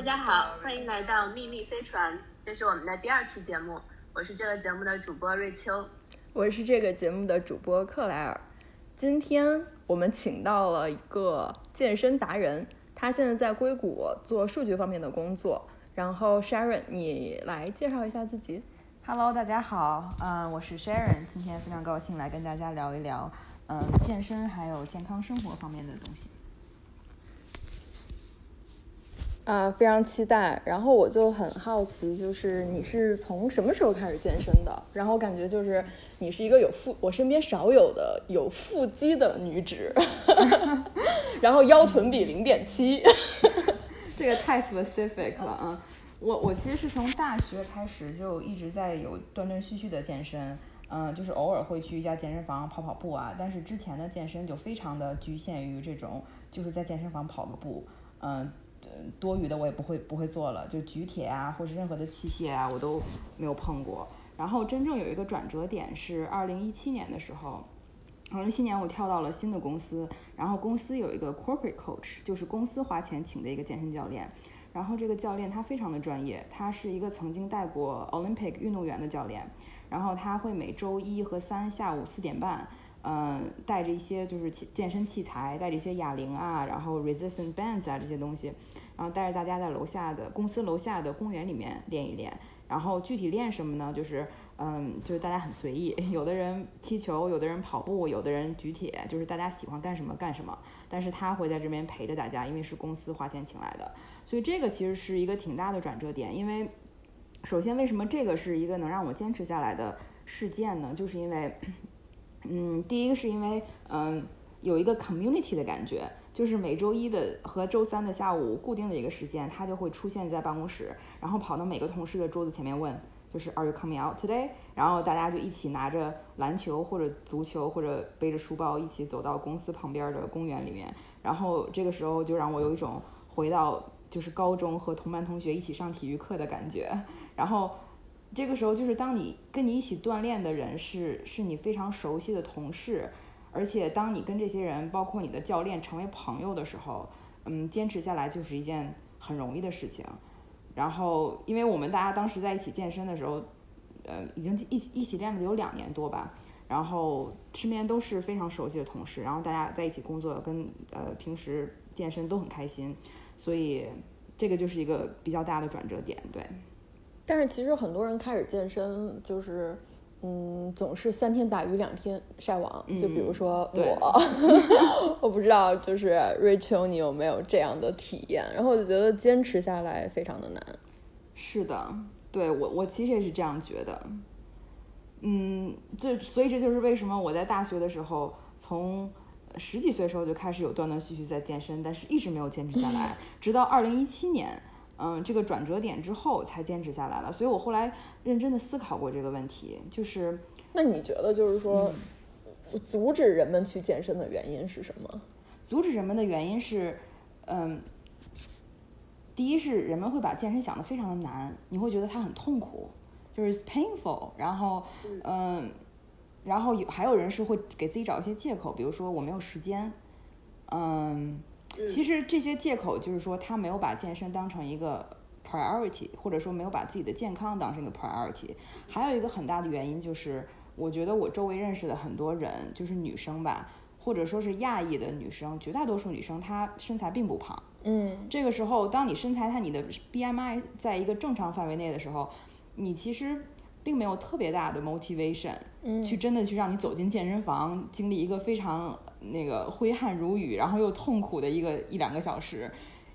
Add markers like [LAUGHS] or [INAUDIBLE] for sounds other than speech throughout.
大家好，欢迎来到秘密飞船，这是我们的第二期节目。我是这个节目的主播瑞秋，我是这个节目的主播克莱尔。今天我们请到了一个健身达人，他现在在硅谷做数据方面的工作。然后 Sharon，你来介绍一下自己。Hello，大家好，嗯，我是 Sharon，今天非常高兴来跟大家聊一聊，嗯，健身还有健康生活方面的东西。啊，非常期待。然后我就很好奇，就是你是从什么时候开始健身的？然后感觉就是你是一个有腹，我身边少有的有腹肌的女子，[LAUGHS] 然后腰臀比零点七，[LAUGHS] 这个太 specific 了啊！我我其实是从大学开始就一直在有断断续续的健身，嗯，就是偶尔会去一家健身房跑跑步啊。但是之前的健身就非常的局限于这种，就是在健身房跑个步，嗯。多余的我也不会不会做了，就举铁啊，或是任何的器械啊，我都没有碰过。然后真正有一个转折点是二零一七年的时候，二零一七年我跳到了新的公司，然后公司有一个 corporate coach，就是公司花钱请的一个健身教练。然后这个教练他非常的专业，他是一个曾经带过 Olympic 运动员的教练。然后他会每周一和三下午四点半，嗯，带着一些就是健身器材，带着一些哑铃啊，然后 resistance bands 啊这些东西。然后带着大家在楼下的公司楼下的公园里面练一练，然后具体练什么呢？就是，嗯，就是大家很随意，有的人踢球，有的人跑步，有的人举铁，就是大家喜欢干什么干什么。但是他会在这边陪着大家，因为是公司花钱请来的，所以这个其实是一个挺大的转折点。因为，首先为什么这个是一个能让我坚持下来的事件呢？就是因为，嗯，第一个是因为，嗯，有一个 community 的感觉。就是每周一的和周三的下午固定的一个时间，他就会出现在办公室，然后跑到每个同事的桌子前面问，就是 Are you coming out today？然后大家就一起拿着篮球或者足球或者背着书包一起走到公司旁边的公园里面，然后这个时候就让我有一种回到就是高中和同班同学一起上体育课的感觉。然后这个时候就是当你跟你一起锻炼的人是是你非常熟悉的同事。而且，当你跟这些人，包括你的教练成为朋友的时候，嗯，坚持下来就是一件很容易的事情。然后，因为我们大家当时在一起健身的时候，呃，已经一一起练了有两年多吧。然后身边都是非常熟悉的同事，然后大家在一起工作，跟呃平时健身都很开心。所以，这个就是一个比较大的转折点，对。但是其实很多人开始健身就是。嗯，总是三天打鱼两天晒网，就比如说我，[LAUGHS] 我不知道就是 Rachel，你有没有这样的体验？然后我就觉得坚持下来非常的难。是的，对我我其实也是这样觉得。嗯，这所以这就是为什么我在大学的时候，从十几岁时候就开始有断断续续在健身，但是一直没有坚持下来，[LAUGHS] 直到二零一七年。嗯，这个转折点之后才坚持下来了，所以我后来认真的思考过这个问题，就是，那你觉得就是说，阻止人们去健身的原因是什么？阻止人们的原因是，嗯，第一是人们会把健身想得非常的难，你会觉得它很痛苦，就是 painful，然后，嗯，然后有还有人是会给自己找一些借口，比如说我没有时间，嗯。其实这些借口就是说他没有把健身当成一个 priority，或者说没有把自己的健康当成一个 priority。还有一个很大的原因就是，我觉得我周围认识的很多人，就是女生吧，或者说是亚裔的女生，绝大多数女生她身材并不胖。嗯，这个时候当你身材它你的 BMI 在一个正常范围内的时候，你其实并没有特别大的 motivation，嗯，去真的去让你走进健身房，经历一个非常。那个挥汗如雨，然后又痛苦的一个一两个小时，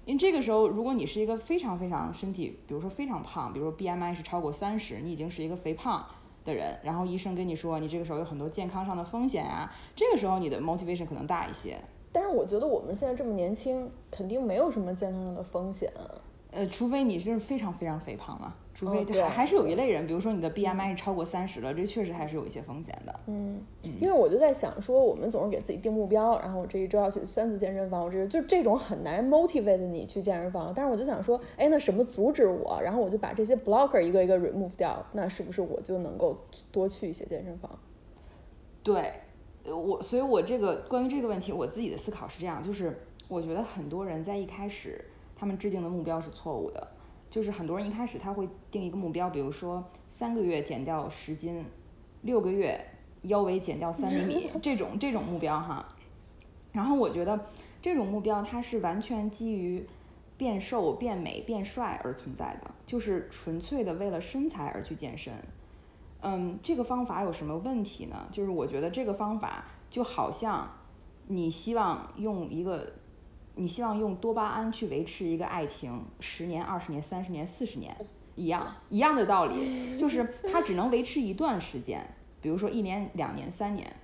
因为这个时候，如果你是一个非常非常身体，比如说非常胖，比如说 BMI 是超过三十，你已经是一个肥胖的人，然后医生跟你说你这个时候有很多健康上的风险啊，这个时候你的 motivation 可能大一些。但是我觉得我们现在这么年轻，肯定没有什么健康上的风险。呃，除非你是非常非常肥胖嘛。除非还还是有一类人，比如说你的 BMI 是超过三十了，这确实还是有一些风险的。嗯，因为我就在想说，我们总是给自己定目标，然后我这一周要去三次健身房，我这就这种很难 motivate 你去健身房。但是我就想说，哎，那什么阻止我？然后我就把这些 blocker 一个一个 remove 掉，那是不是我就能够多去一些健身房？对，我所以，我这个关于这个问题，我自己的思考是这样，就是我觉得很多人在一开始。他们制定的目标是错误的。就是很多人一开始他会定一个目标，比如说三个月减掉十斤，六个月腰围减掉三厘米 [LAUGHS] 这种这种目标哈。然后我觉得这种目标它是完全基于变瘦、变美、变帅而存在的，就是纯粹的为了身材而去健身。嗯，这个方法有什么问题呢？就是我觉得这个方法就好像你希望用一个。你希望用多巴胺去维持一个爱情十年、二十年、三十年、四十年，一样一样的道理，就是它只能维持一段时间，比如说一年、两年、三年，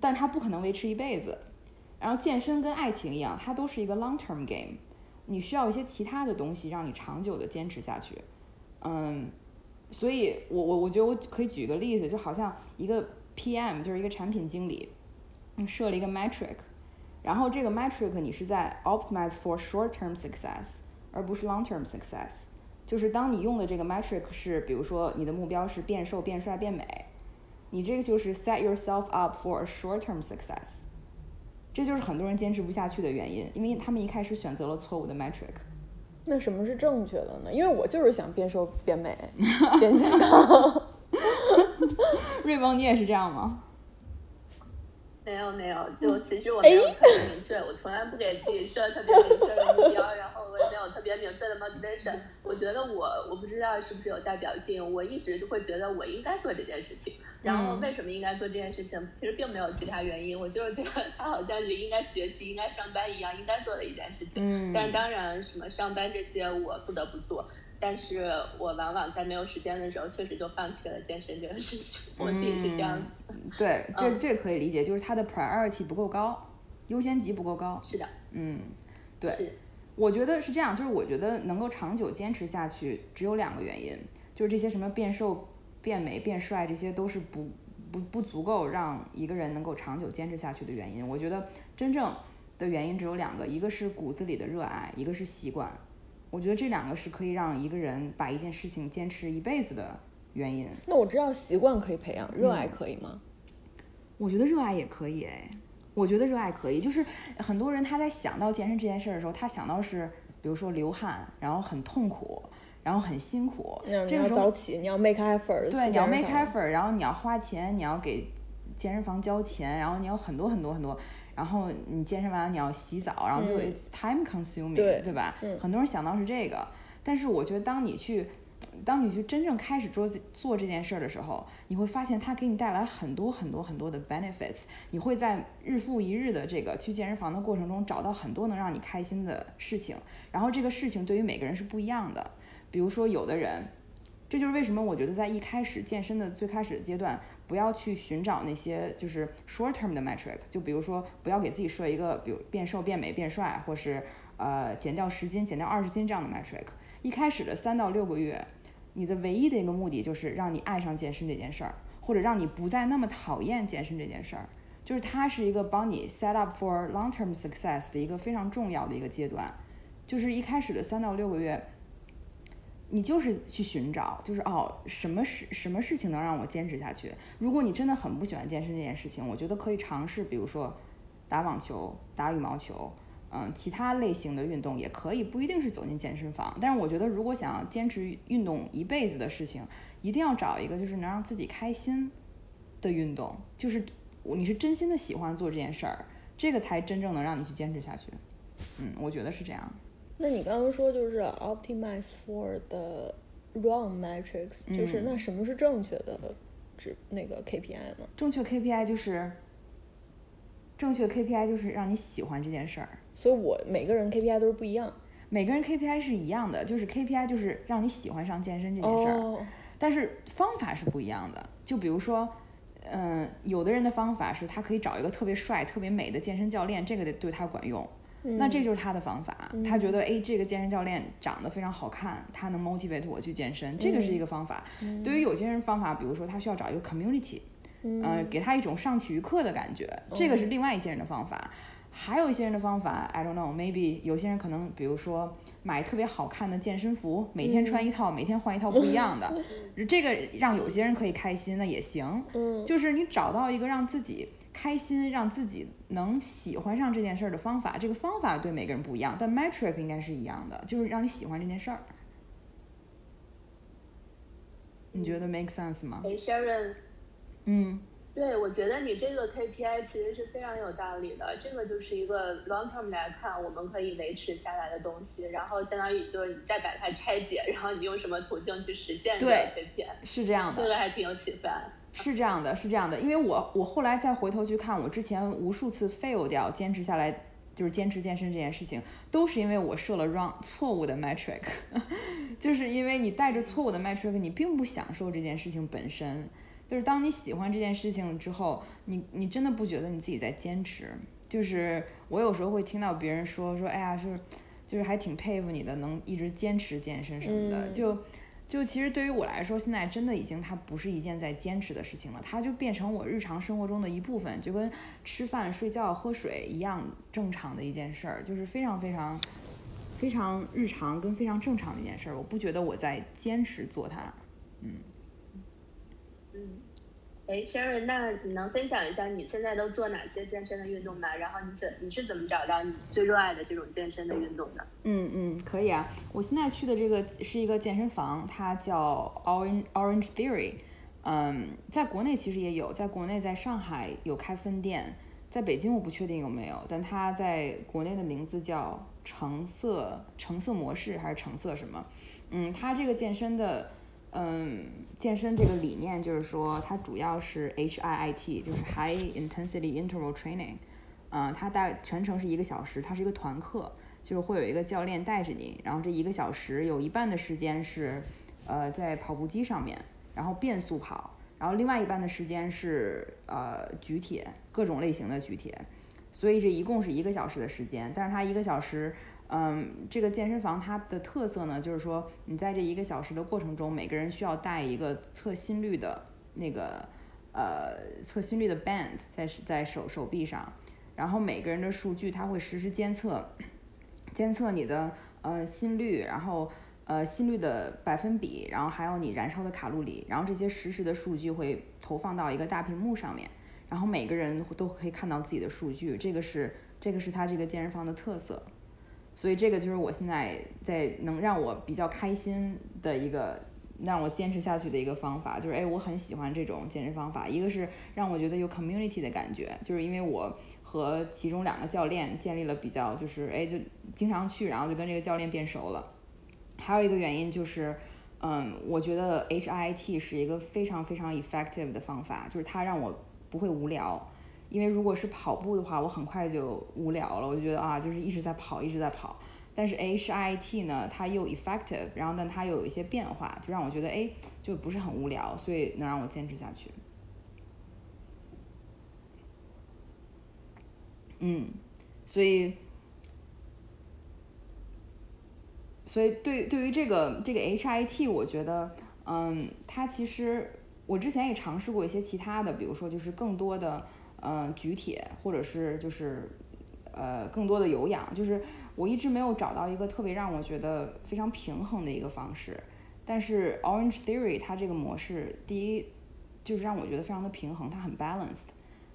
但它不可能维持一辈子。然后健身跟爱情一样，它都是一个 long term game，你需要一些其他的东西让你长久的坚持下去。嗯，所以我我我觉得我可以举个例子，就好像一个 PM 就是一个产品经理，设了一个 metric。然后这个 metric 你是在 optimize for short-term success，而不是 long-term success。就是当你用的这个 metric 是，比如说你的目标是变瘦、变帅、变美，你这个就是 set yourself up for a short-term success。这就是很多人坚持不下去的原因，因为他们一开始选择了错误的 metric。那什么是正确的呢？因为我就是想变瘦、变美、变健康。[LAUGHS] 瑞翁，你也是这样吗？没有没有，就其实我没有特别明确，我从来不给自己设特别明确的目标，然后我也没有特别明确的 motivation。我觉得我我不知道是不是有代表性，我一直就会觉得我应该做这件事情。然后为什么应该做这件事情？其实并没有其他原因，我就是觉得它好像是应该学习、应该上班一样，应该做的一件事情。嗯。但是当然，什么上班这些我不得不做。但是我往往在没有时间的时候，确实就放弃了健身这个事情。[LAUGHS] 我自己是这样子。对，这这可以理解，就是它的 priority 不够高，优先级不够高。是的。嗯，对。我觉得是这样，就是我觉得能够长久坚持下去，只有两个原因，就是这些什么变瘦、变美、变帅，这些都是不不不足够让一个人能够长久坚持下去的原因。我觉得真正的原因只有两个，一个是骨子里的热爱，一个是习惯。我觉得这两个是可以让一个人把一件事情坚持一辈子的原因。那我知道习惯可以培养，热爱可以吗？我觉得热爱也可以哎，我觉得热爱可以。就是很多人他在想到健身这件事的时候，他想到是比如说流汗，然后很痛苦，然后很辛苦。这个时候早起，你要 make effort。对，你要 make effort，然后你要花钱，你要给健身房交钱，然后你要很多很多很多。然后你健身完你要洗澡，然后就 time consuming，对对吧？很多人想到是这个，但是我觉得当你去，当你去真正开始做做这件事儿的时候，你会发现它给你带来很多很多很多的 benefits。你会在日复一日的这个去健身房的过程中找到很多能让你开心的事情。然后这个事情对于每个人是不一样的。比如说有的人，这就是为什么我觉得在一开始健身的最开始的阶段。不要去寻找那些就是 short term 的 metric，就比如说不要给自己设一个，比如变瘦、变美、变帅，或是呃减掉十斤、减掉二十斤这样的 metric。一开始的三到六个月，你的唯一的一个目的就是让你爱上健身这件事儿，或者让你不再那么讨厌健身这件事儿。就是它是一个帮你 set up for long term success 的一个非常重要的一个阶段。就是一开始的三到六个月。你就是去寻找，就是哦，什么事什么事情能让我坚持下去？如果你真的很不喜欢健身这件事情，我觉得可以尝试，比如说打网球、打羽毛球，嗯，其他类型的运动也可以，不一定是走进健身房。但是我觉得，如果想要坚持运动一辈子的事情，一定要找一个就是能让自己开心的运动，就是你是真心的喜欢做这件事儿，这个才真正能让你去坚持下去。嗯，我觉得是这样。那你刚刚说就是 optimize for the wrong metrics，就是那什么是正确的指那个 KPI 呢？正确 KPI 就是正确 KPI 就是让你喜欢这件事儿。所以我每个人 KPI 都是不一样，每个人 KPI 是一样的，就是 KPI 就是让你喜欢上健身这件事儿，但是方法是不一样的。就比如说，嗯，有的人的方法是他可以找一个特别帅、特别美的健身教练，这个得对他管用。那这就是他的方法，他觉得哎，这个健身教练长得非常好看，他能 motivate 我去健身，这个是一个方法。对于有些人方法，比如说他需要找一个 community，嗯，给他一种上体育课的感觉，这个是另外一些人的方法。还有一些人的方法，I don't know，maybe 有些人可能，比如说买特别好看的健身服，每天穿一套，每天换一套不一样的，[LAUGHS] 这个让有些人可以开心，那也行。嗯，就是你找到一个让自己开心、让自己能喜欢上这件事儿的方法，这个方法对每个人不一样，但 metric 应该是一样的，就是让你喜欢这件事儿。你觉得 make sense 吗？哎，Sharon，嗯。对，我觉得你这个 KPI 其实是非常有道理的。这个就是一个 long term 来看，我们可以维持下来的东西。然后相当于就是你再把它拆解，然后你用什么途径去实现这个 KPI？是这样的，这个还挺有启发。是这样的，是这样的。因为我我后来再回头去看，我之前无数次 fail 掉坚持下来，就是坚持健身这件事情，都是因为我设了 wrong 错误的 metric，[LAUGHS] 就是因为你带着错误的 metric，你并不享受这件事情本身。就是当你喜欢这件事情之后，你你真的不觉得你自己在坚持？就是我有时候会听到别人说说，哎呀，是，就是还挺佩服你的，能一直坚持健身什么的。就就其实对于我来说，现在真的已经它不是一件在坚持的事情了，它就变成我日常生活中的一部分，就跟吃饭、睡觉、喝水一样正常的一件事儿，就是非常非常非常日常跟非常正常的一件事儿。我不觉得我在坚持做它，嗯。嗯，哎，Sharon，那你能分享一下你现在都做哪些健身的运动吗？然后你怎你是怎么找到你最热爱的这种健身的运动的？嗯嗯，可以啊。我现在去的这个是一个健身房，它叫 Orange Orange Theory。嗯，在国内其实也有，在国内在上海有开分店，在北京我不确定有没有，但它在国内的名字叫橙色橙色模式还是橙色什么？嗯，它这个健身的。嗯，健身这个理念就是说，它主要是 HIIT，就是 High Intensity Interval Training。嗯，它大全程是一个小时，它是一个团课，就是会有一个教练带着你，然后这一个小时有一半的时间是呃在跑步机上面，然后变速跑，然后另外一半的时间是呃举铁，各种类型的举铁，所以这一共是一个小时的时间，但是它一个小时。嗯，这个健身房它的特色呢，就是说你在这一个小时的过程中，每个人需要带一个测心率的那个呃测心率的 band 在在手手臂上，然后每个人的数据它会实时监测，监测你的呃心率，然后呃心率的百分比，然后还有你燃烧的卡路里，然后这些实时的数据会投放到一个大屏幕上面，然后每个人都可以看到自己的数据，这个是这个是它这个健身房的特色。所以这个就是我现在在能让我比较开心的一个让我坚持下去的一个方法，就是哎，我很喜欢这种健身方法。一个是让我觉得有 community 的感觉，就是因为我和其中两个教练建立了比较，就是哎，就经常去，然后就跟这个教练变熟了。还有一个原因就是，嗯，我觉得 HIT 是一个非常非常 effective 的方法，就是它让我不会无聊。因为如果是跑步的话，我很快就无聊了，我就觉得啊，就是一直在跑，一直在跑。但是 HIT 呢，它又 effective，然后但它又有一些变化，就让我觉得哎，就不是很无聊，所以能让我坚持下去。嗯，所以，所以对对于这个这个 HIT，我觉得，嗯，它其实我之前也尝试过一些其他的，比如说就是更多的。嗯，举铁或者是就是，呃，更多的有氧，就是我一直没有找到一个特别让我觉得非常平衡的一个方式。但是 Orange Theory 它这个模式，第一就是让我觉得非常的平衡，它很 balanced，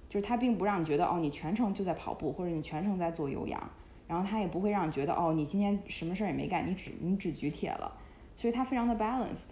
就是它并不让你觉得哦你全程就在跑步或者你全程在做有氧，然后它也不会让你觉得哦你今天什么事儿也没干，你只你只举铁了，所以它非常的 balanced。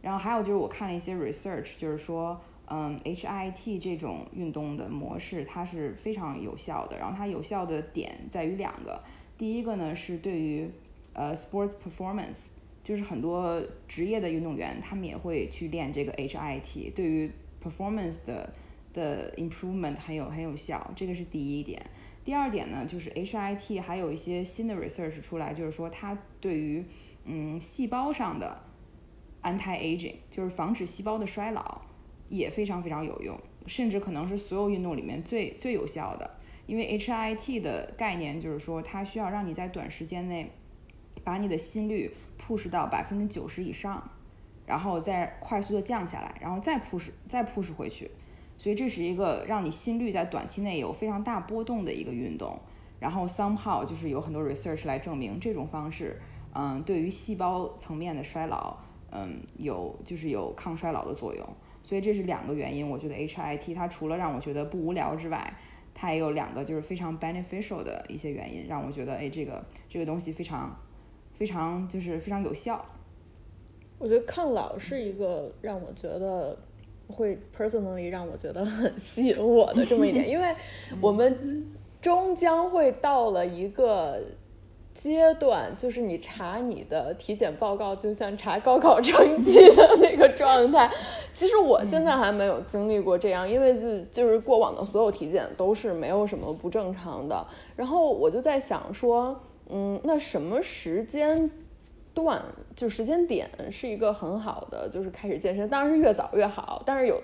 然后还有就是我看了一些 research，就是说。嗯，HIT 这种运动的模式，它是非常有效的。然后它有效的点在于两个，第一个呢是对于呃 sports performance，就是很多职业的运动员，他们也会去练这个 HIT，对于 performance 的的 improvement 很有很有效，这个是第一点。第二点呢，就是 HIT 还有一些新的 research 出来，就是说它对于嗯细胞上的 anti aging，就是防止细胞的衰老。也非常非常有用，甚至可能是所有运动里面最最有效的。因为 HIT 的概念就是说，它需要让你在短时间内把你的心率 push 到百分之九十以上，然后再快速的降下来，然后再 push 再 push 回去。所以这是一个让你心率在短期内有非常大波动的一个运动。然后 somehow 就是有很多 research 来证明这种方式，嗯，对于细胞层面的衰老，嗯，有就是有抗衰老的作用。所以这是两个原因，我觉得 HIT 它除了让我觉得不无聊之外，它也有两个就是非常 beneficial 的一些原因，让我觉得哎，这个这个东西非常非常就是非常有效。我觉得抗老是一个让我觉得会 personally 让我觉得很吸引我的这么一点，因为我们终将会到了一个。阶段就是你查你的体检报告，就像查高考成绩的那个状态。其实我现在还没有经历过这样，因为就就是过往的所有体检都是没有什么不正常的。然后我就在想说，嗯，那什么时间段就时间点是一个很好的，就是开始健身，当然是越早越好。但是有，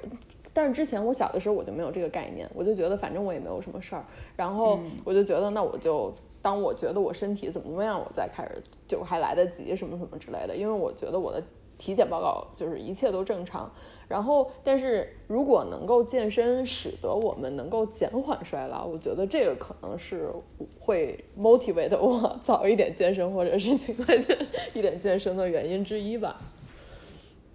但是之前我小的时候我就没有这个概念，我就觉得反正我也没有什么事儿，然后我就觉得那我就。当我觉得我身体怎么怎么样，我再开始就还来得及什么什么之类的，因为我觉得我的体检报告就是一切都正常。然后，但是如果能够健身使得我们能够减缓衰老，我觉得这个可能是会 motivate 我 [LAUGHS] 早一点健身或者是尽快一点健身的原因之一吧。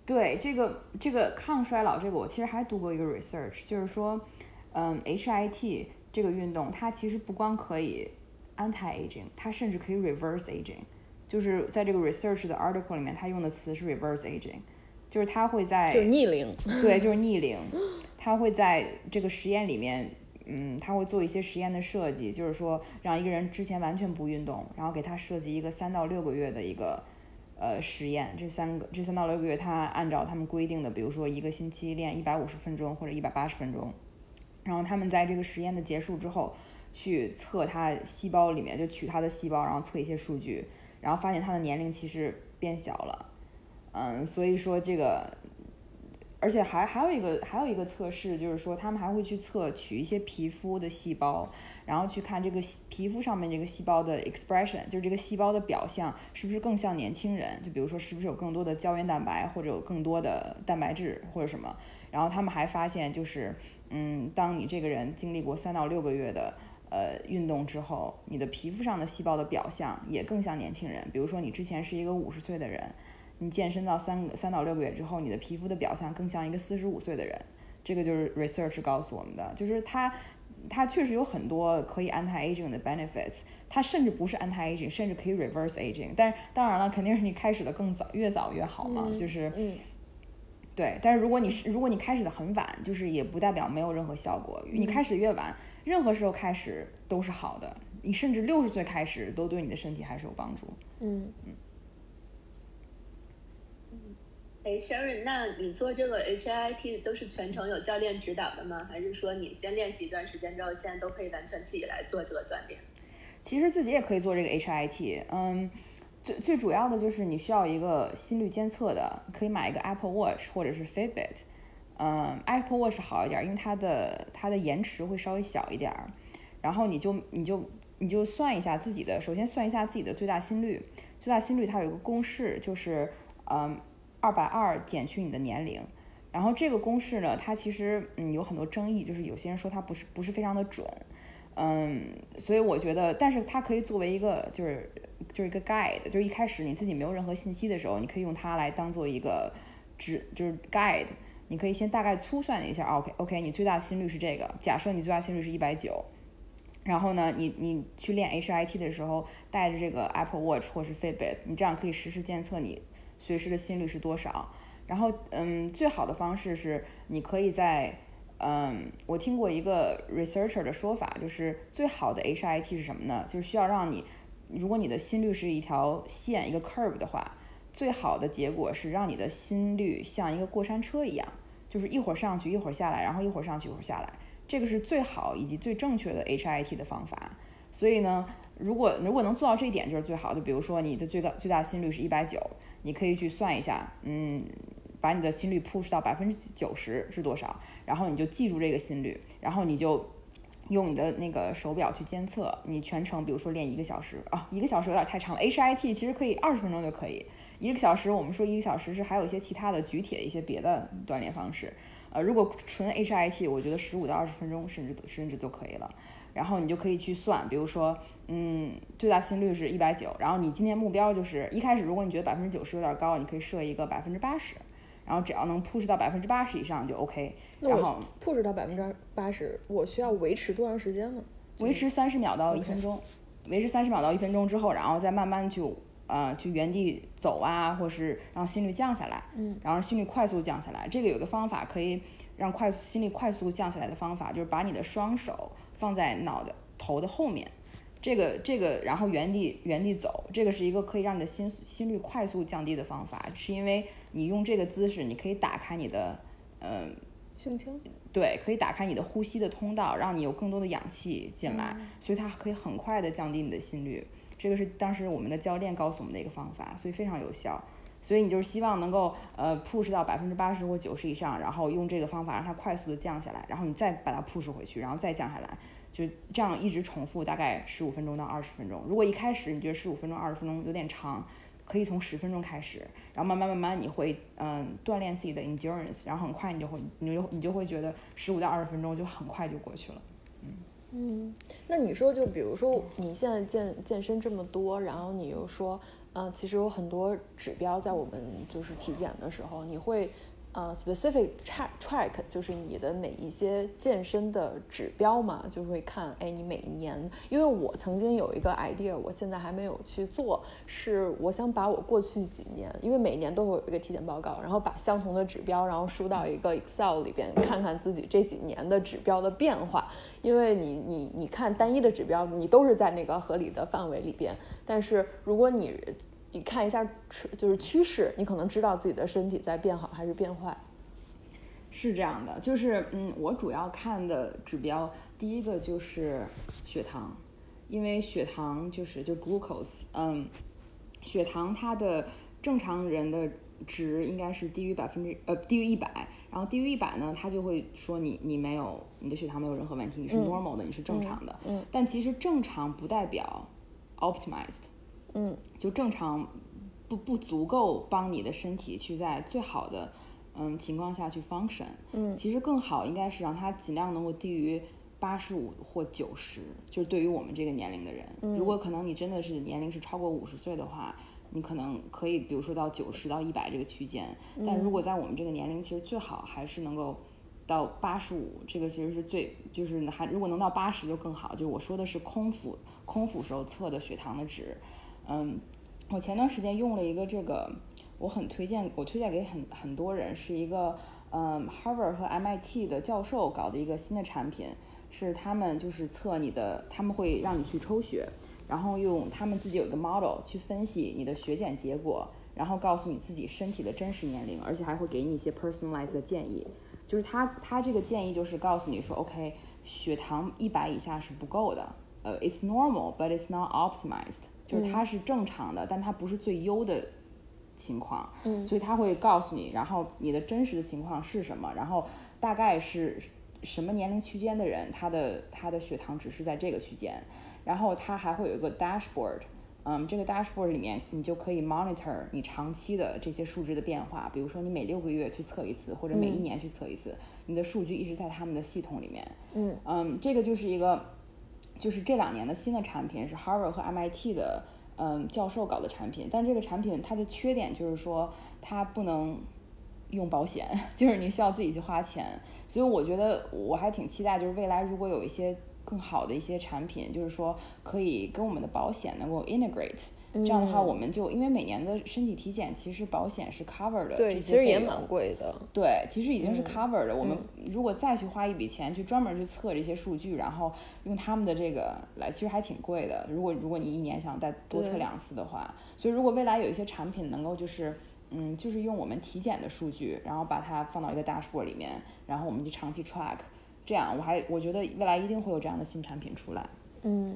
对这个这个抗衰老这个，我其实还读过一个 research，就是说，嗯，HIT 这个运动它其实不光可以。Anti-aging，它甚至可以 reverse aging，就是在这个 research 的 article 里面，它用的词是 reverse aging，就是它会在就逆龄，对，就是逆龄，它会在这个实验里面，嗯，它会做一些实验的设计，就是说让一个人之前完全不运动，然后给他设计一个三到六个月的一个呃实验，这三个这三到六个月，他按照他们规定的，比如说一个星期练一百五十分钟或者一百八十分钟，然后他们在这个实验的结束之后。去测他细胞里面，就取他的细胞，然后测一些数据，然后发现他的年龄其实变小了，嗯，所以说这个，而且还还有一个还有一个测试，就是说他们还会去测取一些皮肤的细胞，然后去看这个皮肤上面这个细胞的 expression，就是这个细胞的表象是不是更像年轻人，就比如说是不是有更多的胶原蛋白或者有更多的蛋白质或者什么，然后他们还发现就是，嗯，当你这个人经历过三到六个月的。呃，运动之后，你的皮肤上的细胞的表象也更像年轻人。比如说，你之前是一个五十岁的人，你健身到三个三到六个月之后，你的皮肤的表象更像一个四十五岁的人。这个就是 research 告诉我们的，就是它它确实有很多可以 anti aging 的 benefits，它甚至不是 anti aging，甚至可以 reverse aging。但是当然了，肯定是你开始的更早，越早越好嘛。就是嗯，对。但是如果你是如果你开始的很晚，就是也不代表没有任何效果。你开始越晚。任何时候开始都是好的，你甚至六十岁开始都对你的身体还是有帮助。嗯嗯。哎，Sharon，那你做这个 HIT 都是全程有教练指导的吗？还是说你先练习一段时间之后，现在都可以完全自己来做这个锻炼？其实自己也可以做这个 HIT。嗯，最最主要的就是你需要一个心率监测的，可以买一个 Apple Watch 或者是 Fitbit。嗯，Apple Watch 好一点，因为它的它的延迟会稍微小一点儿。然后你就你就你就算一下自己的，首先算一下自己的最大心率。最大心率它有一个公式，就是嗯二百二减去你的年龄。然后这个公式呢，它其实嗯有很多争议，就是有些人说它不是不是非常的准。嗯，所以我觉得，但是它可以作为一个就是就是一个 guide，就是一开始你自己没有任何信息的时候，你可以用它来当做一个指就是 guide。你可以先大概粗算一下，OK，OK，你最大心率是这个。假设你最大心率是一百九，然后呢，你你去练 HIT 的时候带着这个 Apple Watch 或是 Fitbit，你这样可以实时监测你随时的心率是多少。然后，嗯，最好的方式是你可以在，嗯，我听过一个 researcher 的说法，就是最好的 HIT 是什么呢？就是需要让你，如果你的心率是一条线一个 curve 的话，最好的结果是让你的心率像一个过山车一样。就是一会儿上去，一会儿下来，然后一会儿上去，一会儿下来，这个是最好以及最正确的 HIT 的方法。所以呢，如果如果能做到这一点，就是最好。就比如说你的最高最大心率是一百九，你可以去算一下，嗯，把你的心率 push 到百分之九十是多少，然后你就记住这个心率，然后你就用你的那个手表去监测你全程，比如说练一个小时啊，一个小时有点太长了，HIT 其实可以二十分钟就可以。一个小时，我们说一个小时是还有一些其他的举铁一些别的锻炼方式，呃，如果纯 HIT，我觉得十五到二十分钟甚至甚至就可以了。然后你就可以去算，比如说，嗯，最大心率是一百九，然后你今天目标就是一开始如果你觉得百分之九十有点高，你可以设一个百分之八十，然后只要能 push 到百分之八十以上就 OK。然后 push 到百分之八十，我需要维持多长时间呢？维持三十秒到一分钟，维持三十秒到一分钟之后，然后再慢慢就。呃，去原地走啊，或是让心率降下来，嗯，然后心率快速降下来。这个有个方法可以让快速心率快速降下来的方法，就是把你的双手放在脑的头的后面，这个这个，然后原地原地走，这个是一个可以让你的心心率快速降低的方法，是因为你用这个姿势，你可以打开你的，嗯，胸腔，对，可以打开你的呼吸的通道，让你有更多的氧气进来，所以它可以很快的降低你的心率。这个是当时我们的教练告诉我们的一个方法，所以非常有效。所以你就是希望能够呃 push 到百分之八十或九十以上，然后用这个方法让它快速的降下来，然后你再把它 push 回去，然后再降下来，就这样一直重复，大概十五分钟到二十分钟。如果一开始你觉得十五分钟、二十分钟有点长，可以从十分钟开始，然后慢慢慢慢你会嗯锻炼自己的 endurance，然后很快你就会你就你就会觉得十五到二十分钟就很快就过去了。嗯，嗯那你说，就比如说你现在健健身这么多，然后你又说，嗯，其实有很多指标在我们就是体检的时候，你会。呃，specific track track 就是你的哪一些健身的指标嘛，就会看，哎，你每一年，因为我曾经有一个 idea，我现在还没有去做，是我想把我过去几年，因为每年都会有一个体检报告，然后把相同的指标，然后输到一个 Excel 里边，看看自己这几年的指标的变化，因为你你你看单一的指标，你都是在那个合理的范围里边，但是如果你你看一下就是趋势，你可能知道自己的身体在变好还是变坏。是这样的，就是嗯，我主要看的指标，第一个就是血糖，因为血糖就是就 glucose，嗯，血糖它的正常人的值应该是低于百分之呃低于一百，然后低于一百呢，它就会说你你没有你的血糖没有任何问题，你是 normal 的，你是正常的。嗯。但其实正常不代表 optimized。嗯，就正常不不足够帮你的身体去在最好的嗯情况下去 function。嗯，其实更好应该是让它尽量能够低于八十五或九十，就是对于我们这个年龄的人，如果可能你真的是年龄是超过五十岁的话，你可能可以比如说到九十到一百这个区间。但如果在我们这个年龄，其实最好还是能够到八十五，这个其实是最就是还如果能到八十就更好。就是我说的是空腹空腹时候测的血糖的值。嗯，我前段时间用了一个这个，我很推荐，我推荐给很很多人，是一个嗯，Harvard 和 MIT 的教授搞的一个新的产品，是他们就是测你的，他们会让你去抽血，然后用他们自己有一个 model 去分析你的血检结果，然后告诉你自己身体的真实年龄，而且还会给你一些 personalized 的建议，就是他他这个建议就是告诉你说，OK，血糖一百以下是不够的，呃，it's normal but it's not optimized。就是它是正常的，但它不是最优的情况，嗯，所以他会告诉你，然后你的真实的情况是什么，然后大概是什么年龄区间的人，他的他的血糖值是在这个区间，然后它还会有一个 dashboard，嗯，这个 dashboard 里面你就可以 monitor 你长期的这些数值的变化，比如说你每六个月去测一次，或者每一年去测一次，你的数据一直在他们的系统里面，嗯嗯，这个就是一个。就是这两年的新的产品是 Harvard 和 MIT 的嗯教授搞的产品，但这个产品它的缺点就是说它不能用保险，[LAUGHS] 就是你需要自己去花钱。所以我觉得我还挺期待，就是未来如果有一些更好的一些产品，就是说可以跟我们的保险能够 integrate。这样的话，我们就因为每年的身体体检，其实保险是 cover 的，对，其实也蛮贵的。对，其实已经是 cover 的。我们如果再去花一笔钱去专门去测这些数据，然后用他们的这个来，其实还挺贵的。如果如果你一年想再多测两次的话，所以如果未来有一些产品能够就是，嗯，就是用我们体检的数据，然后把它放到一个 dashboard 里面，然后我们就长期 track，这样我还我觉得未来一定会有这样的新产品出来。嗯。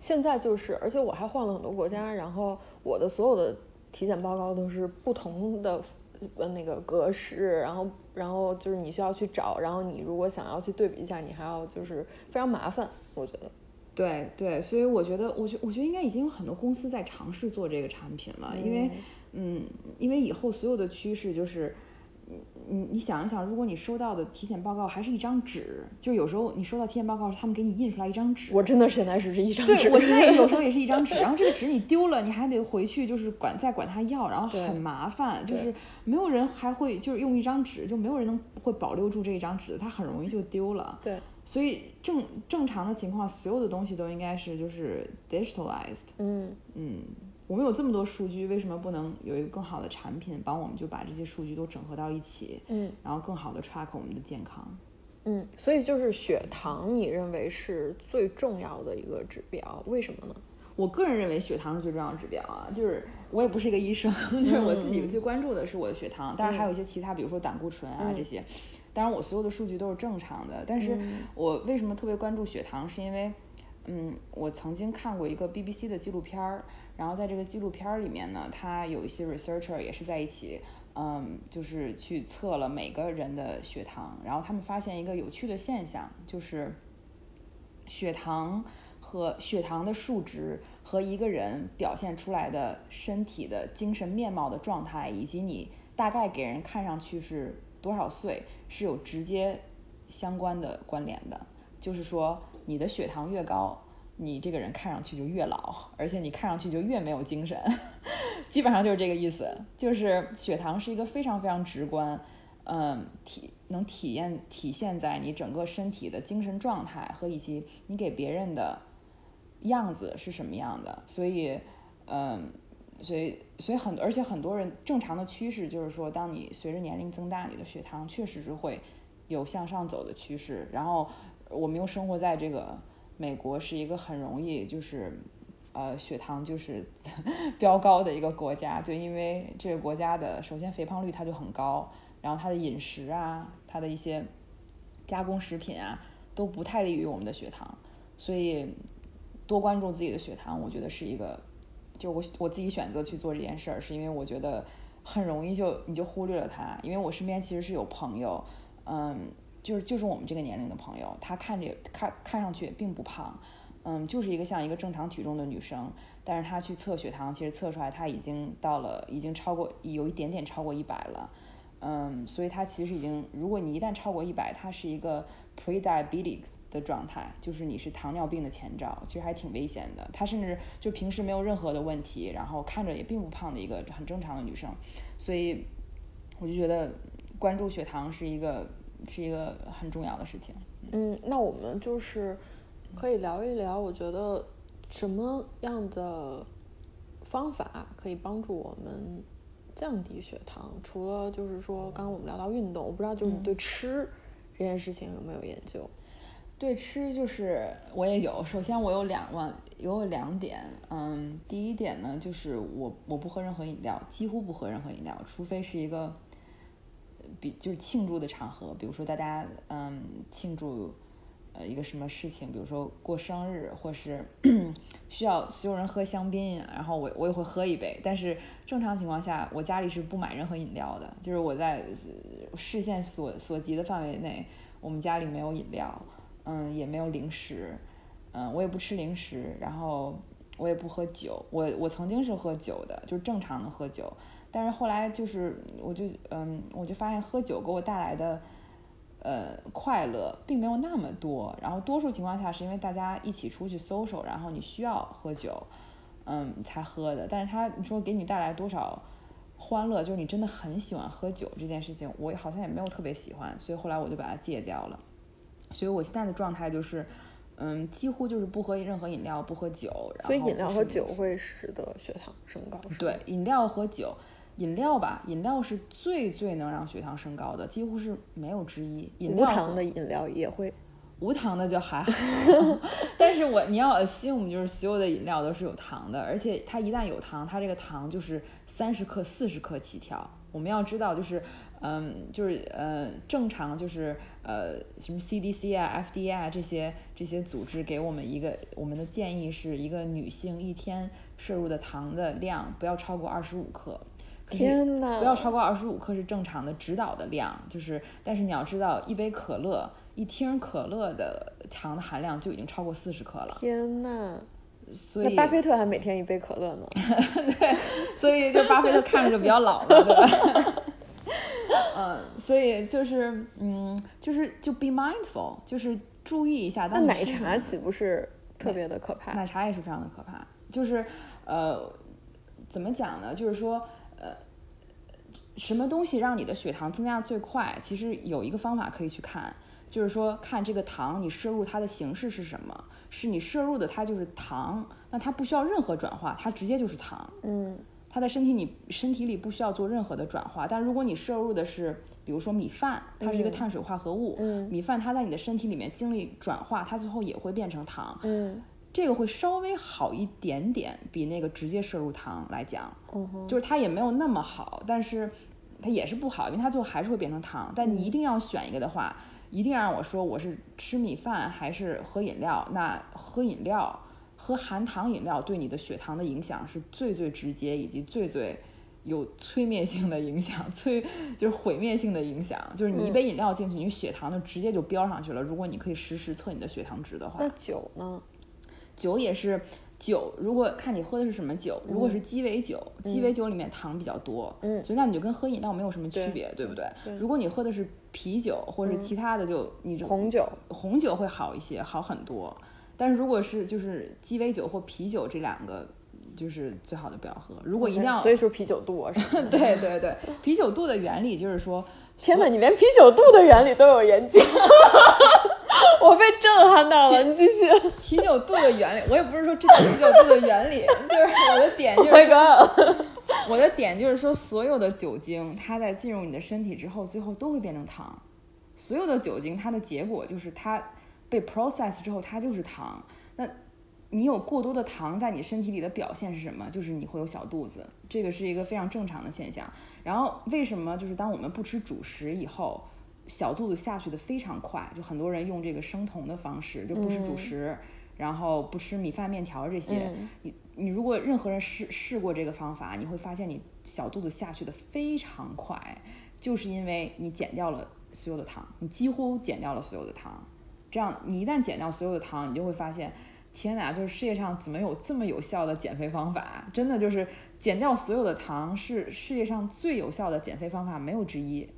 现在就是，而且我还换了很多国家，然后我的所有的体检报告都是不同的呃那个格式，然后然后就是你需要去找，然后你如果想要去对比一下，你还要就是非常麻烦，我觉得。对对，所以我觉得，我觉我觉得应该已经有很多公司在尝试做这个产品了，因为嗯，因为以后所有的趋势就是。你你想一想，如果你收到的体检报告还是一张纸，就有时候你收到体检报告，他们给你印出来一张纸。我真的现在是一张纸。对，我现在有时候也是一张纸，[LAUGHS] 然后这个纸你丢了，你还得回去就是管再管他要，然后很麻烦，就是没有人还会就是用一张纸，就没有人能会保留住这一张纸，它很容易就丢了。对，所以正正常的情况，所有的东西都应该是就是 digitalized。嗯嗯。我们有这么多数据，为什么不能有一个更好的产品，帮我们就把这些数据都整合到一起，嗯，然后更好的 track 我们的健康，嗯，所以就是血糖，你认为是最重要的一个指标，为什么呢？我个人认为血糖是最重要的指标啊，就是我也不是一个医生，[LAUGHS] 就是我自己最关注的是我的血糖，当然还有一些其他，比如说胆固醇啊这些，当然我所有的数据都是正常的，但是我为什么特别关注血糖，是因为，嗯，我曾经看过一个 BBC 的纪录片儿。然后在这个纪录片里面呢，他有一些 researcher 也是在一起，嗯，就是去测了每个人的血糖，然后他们发现一个有趣的现象，就是血糖和血糖的数值和一个人表现出来的身体的精神面貌的状态，以及你大概给人看上去是多少岁，是有直接相关的关联的。就是说，你的血糖越高。你这个人看上去就越老，而且你看上去就越没有精神，[LAUGHS] 基本上就是这个意思。就是血糖是一个非常非常直观，嗯，体能体验体现在你整个身体的精神状态和以及你给别人的样子是什么样的。所以，嗯，所以所以很而且很多人正常的趋势就是说，当你随着年龄增大，你的血糖确实是会有向上走的趋势。然后我们又生活在这个。美国是一个很容易就是，呃，血糖就是 [LAUGHS] 飙高的一个国家，就因为这个国家的首先肥胖率它就很高，然后它的饮食啊，它的一些加工食品啊都不太利于我们的血糖，所以多关注自己的血糖，我觉得是一个，就我我自己选择去做这件事儿，是因为我觉得很容易就你就忽略了它，因为我身边其实是有朋友，嗯。就是就是我们这个年龄的朋友，她看着看看上去也并不胖，嗯，就是一个像一个正常体重的女生，但是她去测血糖，其实测出来她已经到了，已经超过有一点点超过一百了，嗯，所以她其实已经，如果你一旦超过一百，她是一个 pre-diabetic 的状态，就是你是糖尿病的前兆，其实还挺危险的。她甚至就平时没有任何的问题，然后看着也并不胖的一个很正常的女生，所以我就觉得关注血糖是一个。是一个很重要的事情。嗯，那我们就是可以聊一聊，我觉得什么样的方法可以帮助我们降低血糖？除了就是说，刚刚我们聊到运动，我不知道就是你对吃这件事情有没有研究？对吃就是我也有。首先我有两万有两点，嗯，第一点呢就是我我不喝任何饮料，几乎不喝任何饮料，除非是一个。比就是庆祝的场合，比如说大家嗯庆祝呃一个什么事情，比如说过生日，或是 [CLEARS THROAT] 需要所有人喝香槟，然后我我也会喝一杯。但是正常情况下，我家里是不买任何饮料的，就是我在视线所所及的范围内，我们家里没有饮料，嗯也没有零食，嗯我也不吃零食，然后我也不喝酒。我我曾经是喝酒的，就是正常的喝酒。但是后来就是，我就嗯，我就发现喝酒给我带来的，呃，快乐并没有那么多。然后多数情况下是因为大家一起出去 social，然后你需要喝酒，嗯，才喝的。但是他你说给你带来多少欢乐，就是你真的很喜欢喝酒这件事情，我好像也没有特别喜欢，所以后来我就把它戒掉了。所以我现在的状态就是，嗯，几乎就是不喝任何饮料，不喝酒。所以饮料和酒会使得血糖升高。对，饮料和酒。饮料吧，饮料是最最能让血糖升高的，几乎是没有之一。无糖的饮料也会，无糖的就还好。[LAUGHS] 但是我你要 assume 就是所有的饮料都是有糖的，而且它一旦有糖，它这个糖就是三十克、四十克起跳。我们要知道，就是嗯，就是呃，正常就是呃，什么 CDC 啊、FDA 啊这些这些组织给我们一个我们的建议是一个女性一天摄入的糖的量不要超过二十五克。天呐！不要超过二十五克是正常的指导的量，就是，但是你要知道，一杯可乐，一听可乐的糖的含量就已经超过四十克了。天呐！所以巴菲特还每天一杯可乐呢。[LAUGHS] 对，所以就巴菲特看着就比较老了，对吧？[LAUGHS] 嗯，所以就是嗯，就是就 be mindful，就是注意一下。那奶茶岂不是特别的可怕？奶茶也是非常的可怕。就是呃，怎么讲呢？就是说呃，什么东西让你的血糖增加最快？其实有一个方法可以去看，就是说看这个糖你摄入它的形式是什么？是你摄入的它就是糖，那它不需要任何转化，它直接就是糖。嗯。它在身体你身体里不需要做任何的转化，但如果你摄入的是，比如说米饭，它是一个碳水化合物，米饭它在你的身体里面经历转化，它最后也会变成糖，嗯，这个会稍微好一点点，比那个直接摄入糖来讲，就是它也没有那么好，但是它也是不好，因为它最后还是会变成糖。但你一定要选一个的话，一定让我说我是吃米饭还是喝饮料，那喝饮料。喝含糖饮料对你的血糖的影响是最最直接，以及最最有催灭性的影响，催就是毁灭性的影响。就是你一杯饮料进去，你血糖就直接就飙上去了。如果你可以实时测你的血糖值的话，那酒呢？酒也是酒，如果看你喝的是什么酒，如果是鸡尾酒，鸡尾酒里面糖比较多，嗯，所以那你就跟喝饮料没有什么区别，对不对？如果你喝的是啤酒或者是其他的，就你红酒，红酒会好一些，好很多。但是如果是就是鸡尾酒或啤酒这两个，就是最好的不要喝。如果一定要，所以说啤酒肚是吧？[LAUGHS] 对对对，啤酒肚的原理就是说，天哪，你连啤酒肚的原理都有研究，[LAUGHS] [LAUGHS] 我被震撼到了。你继续。啤酒肚的原理，我也不是说这是啤酒肚的原理，[LAUGHS] 就是我的点就是，[LAUGHS] 我的点就是说，所有的酒精它在进入你的身体之后，最后都会变成糖。所有的酒精它的结果就是它。被 process 之后，它就是糖。那你有过多的糖在你身体里的表现是什么？就是你会有小肚子，这个是一个非常正常的现象。然后为什么就是当我们不吃主食以后，小肚子下去的非常快？就很多人用这个生酮的方式，就不吃主食，然后不吃米饭面条这些。你你如果任何人试试过这个方法，你会发现你小肚子下去的非常快，就是因为你减掉了所有的糖，你几乎减掉了所有的糖。这样，你一旦减掉所有的糖，你就会发现，天哪，就是世界上怎么有这么有效的减肥方法？真的就是减掉所有的糖是世界上最有效的减肥方法，没有之一。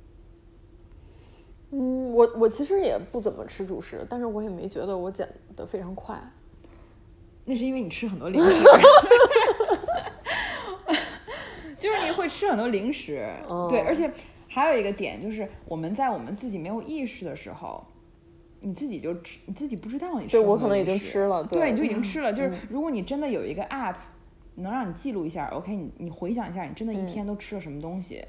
嗯，我我其实也不怎么吃主食，但是我也没觉得我减的非常快。那是因为你吃很多零食，[LAUGHS] 就是你会吃很多零食。对，而且还有一个点就是，我们在我们自己没有意识的时候。你自己就吃，你自己不知道你吃。对我可能已经吃了，对，你就已经吃了。就是如果你真的有一个 app，能让你记录一下，OK，你你回想一下，你真的一天都吃了什么东西，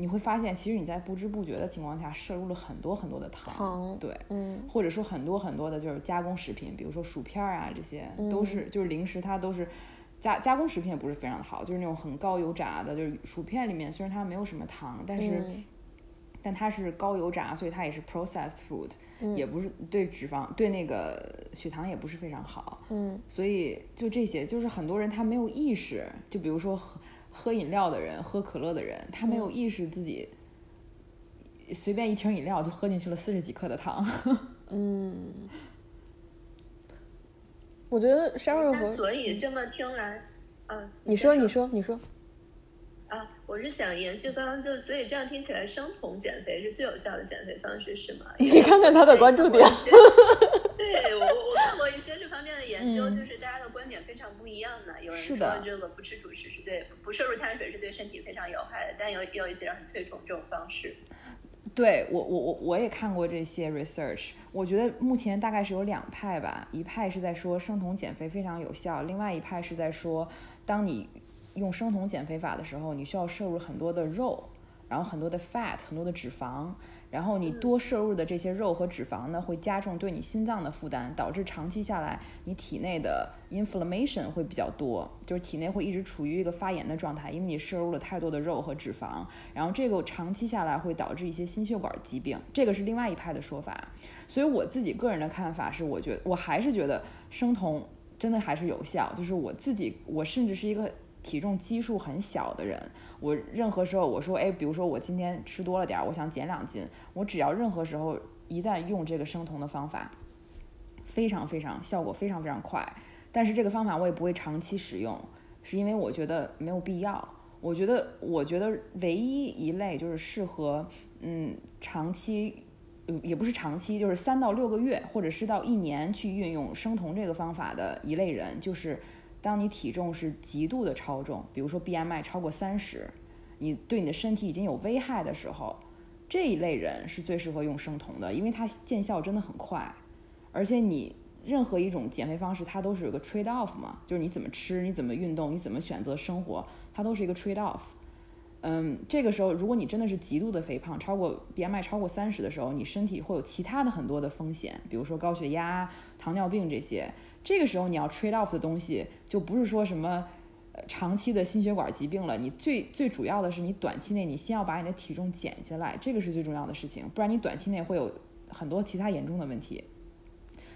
你会发现，其实你在不知不觉的情况下摄入了很多很多的糖。对，嗯，或者说很多很多的就是加工食品，比如说薯片啊，这些都是就是零食，它都是加加工食品，也不是非常的好，就是那种很高油炸的，就是薯片里面虽然它没有什么糖，但是但它是高油炸，所以它也是 processed food。也不是对脂肪对那个血糖也不是非常好，嗯，所以就这些，就是很多人他没有意识，就比如说喝喝饮料的人，喝可乐的人，他没有意识自己随便一瓶饮料就喝进去了四十几克的糖，[LAUGHS] 嗯，我觉得山瑞和所以这么听来，嗯，你说你说你说。啊，我是想延续刚刚就，所以这样听起来，生酮减肥是最有效的减肥方式，是吗？[LAUGHS] 你看看他的关注点。对我，我看过一些这方面的研究，就是大家的观点非常不一样的。有人说这个不吃主食是对，不摄入碳水是对身体非常有害的，但有也有一些人很推崇这种方式。对我，我我我也看过这些 research，我觉得目前大概是有两派吧，一派是在说生酮减肥非常有效，另外一派是在说，当你。用生酮减肥法的时候，你需要摄入很多的肉，然后很多的 fat，很多的脂肪，然后你多摄入的这些肉和脂肪呢，会加重对你心脏的负担，导致长期下来你体内的 inflammation 会比较多，就是体内会一直处于一个发炎的状态，因为你摄入了太多的肉和脂肪，然后这个长期下来会导致一些心血管疾病，这个是另外一派的说法。所以我自己个人的看法是，我觉得我还是觉得生酮真的还是有效，就是我自己，我甚至是一个。体重基数很小的人，我任何时候我说，哎，比如说我今天吃多了点儿，我想减两斤，我只要任何时候一旦用这个生酮的方法，非常非常效果非常非常快。但是这个方法我也不会长期使用，是因为我觉得没有必要。我觉得，我觉得唯一一类就是适合嗯，长期，也不是长期，就是三到六个月，或者是到一年去运用生酮这个方法的一类人，就是当你体重是极度的超重，比如说 BMI 超过三十，你对你的身体已经有危害的时候，这一类人是最适合用生酮的，因为它见效真的很快，而且你任何一种减肥方式，它都是有个 trade off 嘛，就是你怎么吃，你怎么运动，你怎么选择生活，它都是一个 trade off。嗯，这个时候，如果你真的是极度的肥胖，超过 BMI 超过三十的时候，你身体会有其他的很多的风险，比如说高血压、糖尿病这些。这个时候你要 trade off 的东西，就不是说什么呃长期的心血管疾病了，你最最主要的是你短期内你先要把你的体重减下来，这个是最重要的事情，不然你短期内会有很多其他严重的问题。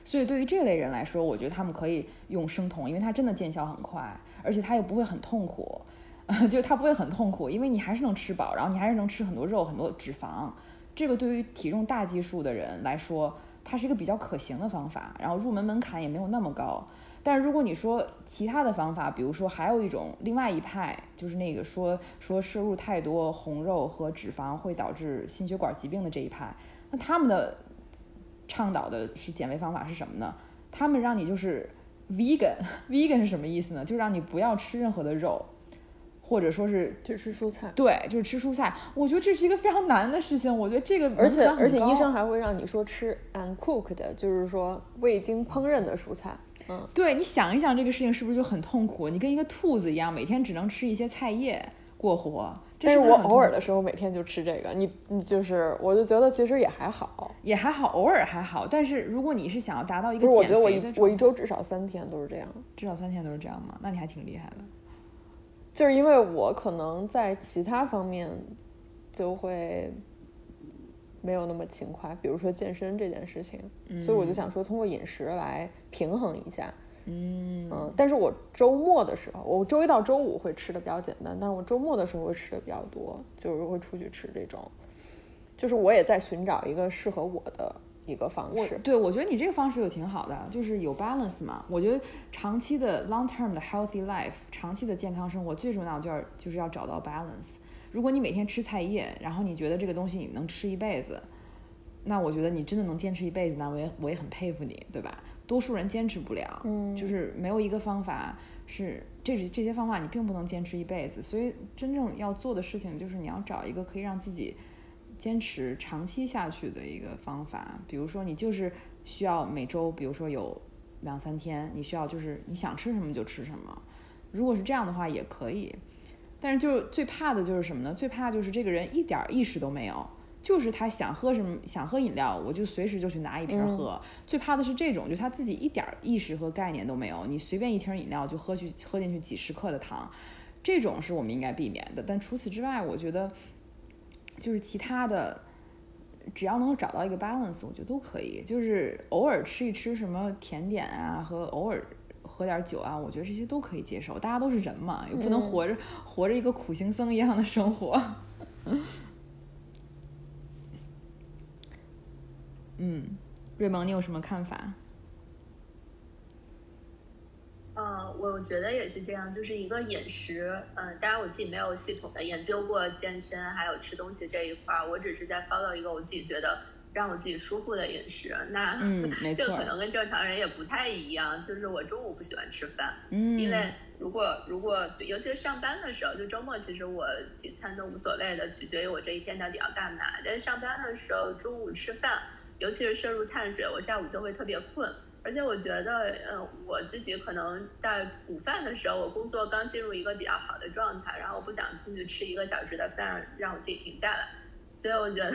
所以对于这类人来说，我觉得他们可以用生酮，因为它真的见效很快，而且它又不会很痛苦。[LAUGHS] 就它不会很痛苦，因为你还是能吃饱，然后你还是能吃很多肉、很多脂肪。这个对于体重大基数的人来说，它是一个比较可行的方法，然后入门门槛也没有那么高。但是如果你说其他的方法，比如说还有一种另外一派，就是那个说说摄入太多红肉和脂肪会导致心血管疾病的这一派，那他们的倡导的是减肥方法是什么呢？他们让你就是 vegan，vegan [LAUGHS] 是什么意思呢？就让你不要吃任何的肉。或者说是就吃蔬菜，对，就是吃蔬菜。我觉得这是一个非常难的事情。我觉得这个而且而且医生还会让你说吃 uncooked，就是说未经烹饪的蔬菜。嗯，对，你想一想这个事情是不是就很痛苦？你跟一个兔子一样，每天只能吃一些菜叶过活。但是我偶尔的时候每天就吃这个，你你就是我就觉得其实也还好，也还好，偶尔还好。但是如果你是想要达到一个，我觉得我一我一周至少三天都是这样，至少三天都是这样吗？那你还挺厉害的。就是因为我可能在其他方面就会没有那么勤快，比如说健身这件事情，所以我就想说通过饮食来平衡一下。嗯嗯，但是我周末的时候，我周一到周五会吃的比较简单，但是我周末的时候会吃的比较多，就是会出去吃这种，就是我也在寻找一个适合我的。一个方式，对我觉得你这个方式就挺好的，就是有 balance 嘛。我觉得长期的 long term 的 healthy life，长期的健康生活最重要就要就是要找到 balance。如果你每天吃菜叶，然后你觉得这个东西你能吃一辈子，那我觉得你真的能坚持一辈子，那我也我也很佩服你，对吧？多数人坚持不了，嗯，就是没有一个方法是这这些方法你并不能坚持一辈子。所以真正要做的事情就是你要找一个可以让自己。坚持长期下去的一个方法，比如说你就是需要每周，比如说有两三天，你需要就是你想吃什么就吃什么。如果是这样的话也可以，但是就是最怕的就是什么呢？最怕就是这个人一点意识都没有，就是他想喝什么想喝饮料，我就随时就去拿一瓶喝。最怕的是这种，就他自己一点意识和概念都没有，你随便一瓶饮料就喝去喝进去几十克的糖，这种是我们应该避免的。但除此之外，我觉得。就是其他的，只要能够找到一个 balance，我觉得都可以。就是偶尔吃一吃什么甜点啊，和偶尔喝点酒啊，我觉得这些都可以接受。大家都是人嘛，又不能活着活着一个苦行僧一样的生活。[LAUGHS] 嗯，瑞蒙，你有什么看法？嗯，我觉得也是这样，就是一个饮食，嗯，当然我自己没有系统的研究过健身还有吃东西这一块儿，我只是在 follow 一个我自己觉得让我自己舒服的饮食。那嗯，没 [LAUGHS] 错，这个可能跟正常人也不太一样，就是我中午不喜欢吃饭，嗯，因为如果如果尤其是上班的时候，就周末其实我几餐都无所谓的，取决于我这一天到底要干嘛。但是上班的时候中午吃饭，尤其是摄入碳水，我下午就会特别困。而且我觉得，嗯，我自己可能在午饭的时候，我工作刚进入一个比较好的状态，然后我不想出去吃一个小时的饭，让我自己停下来。所以我觉得，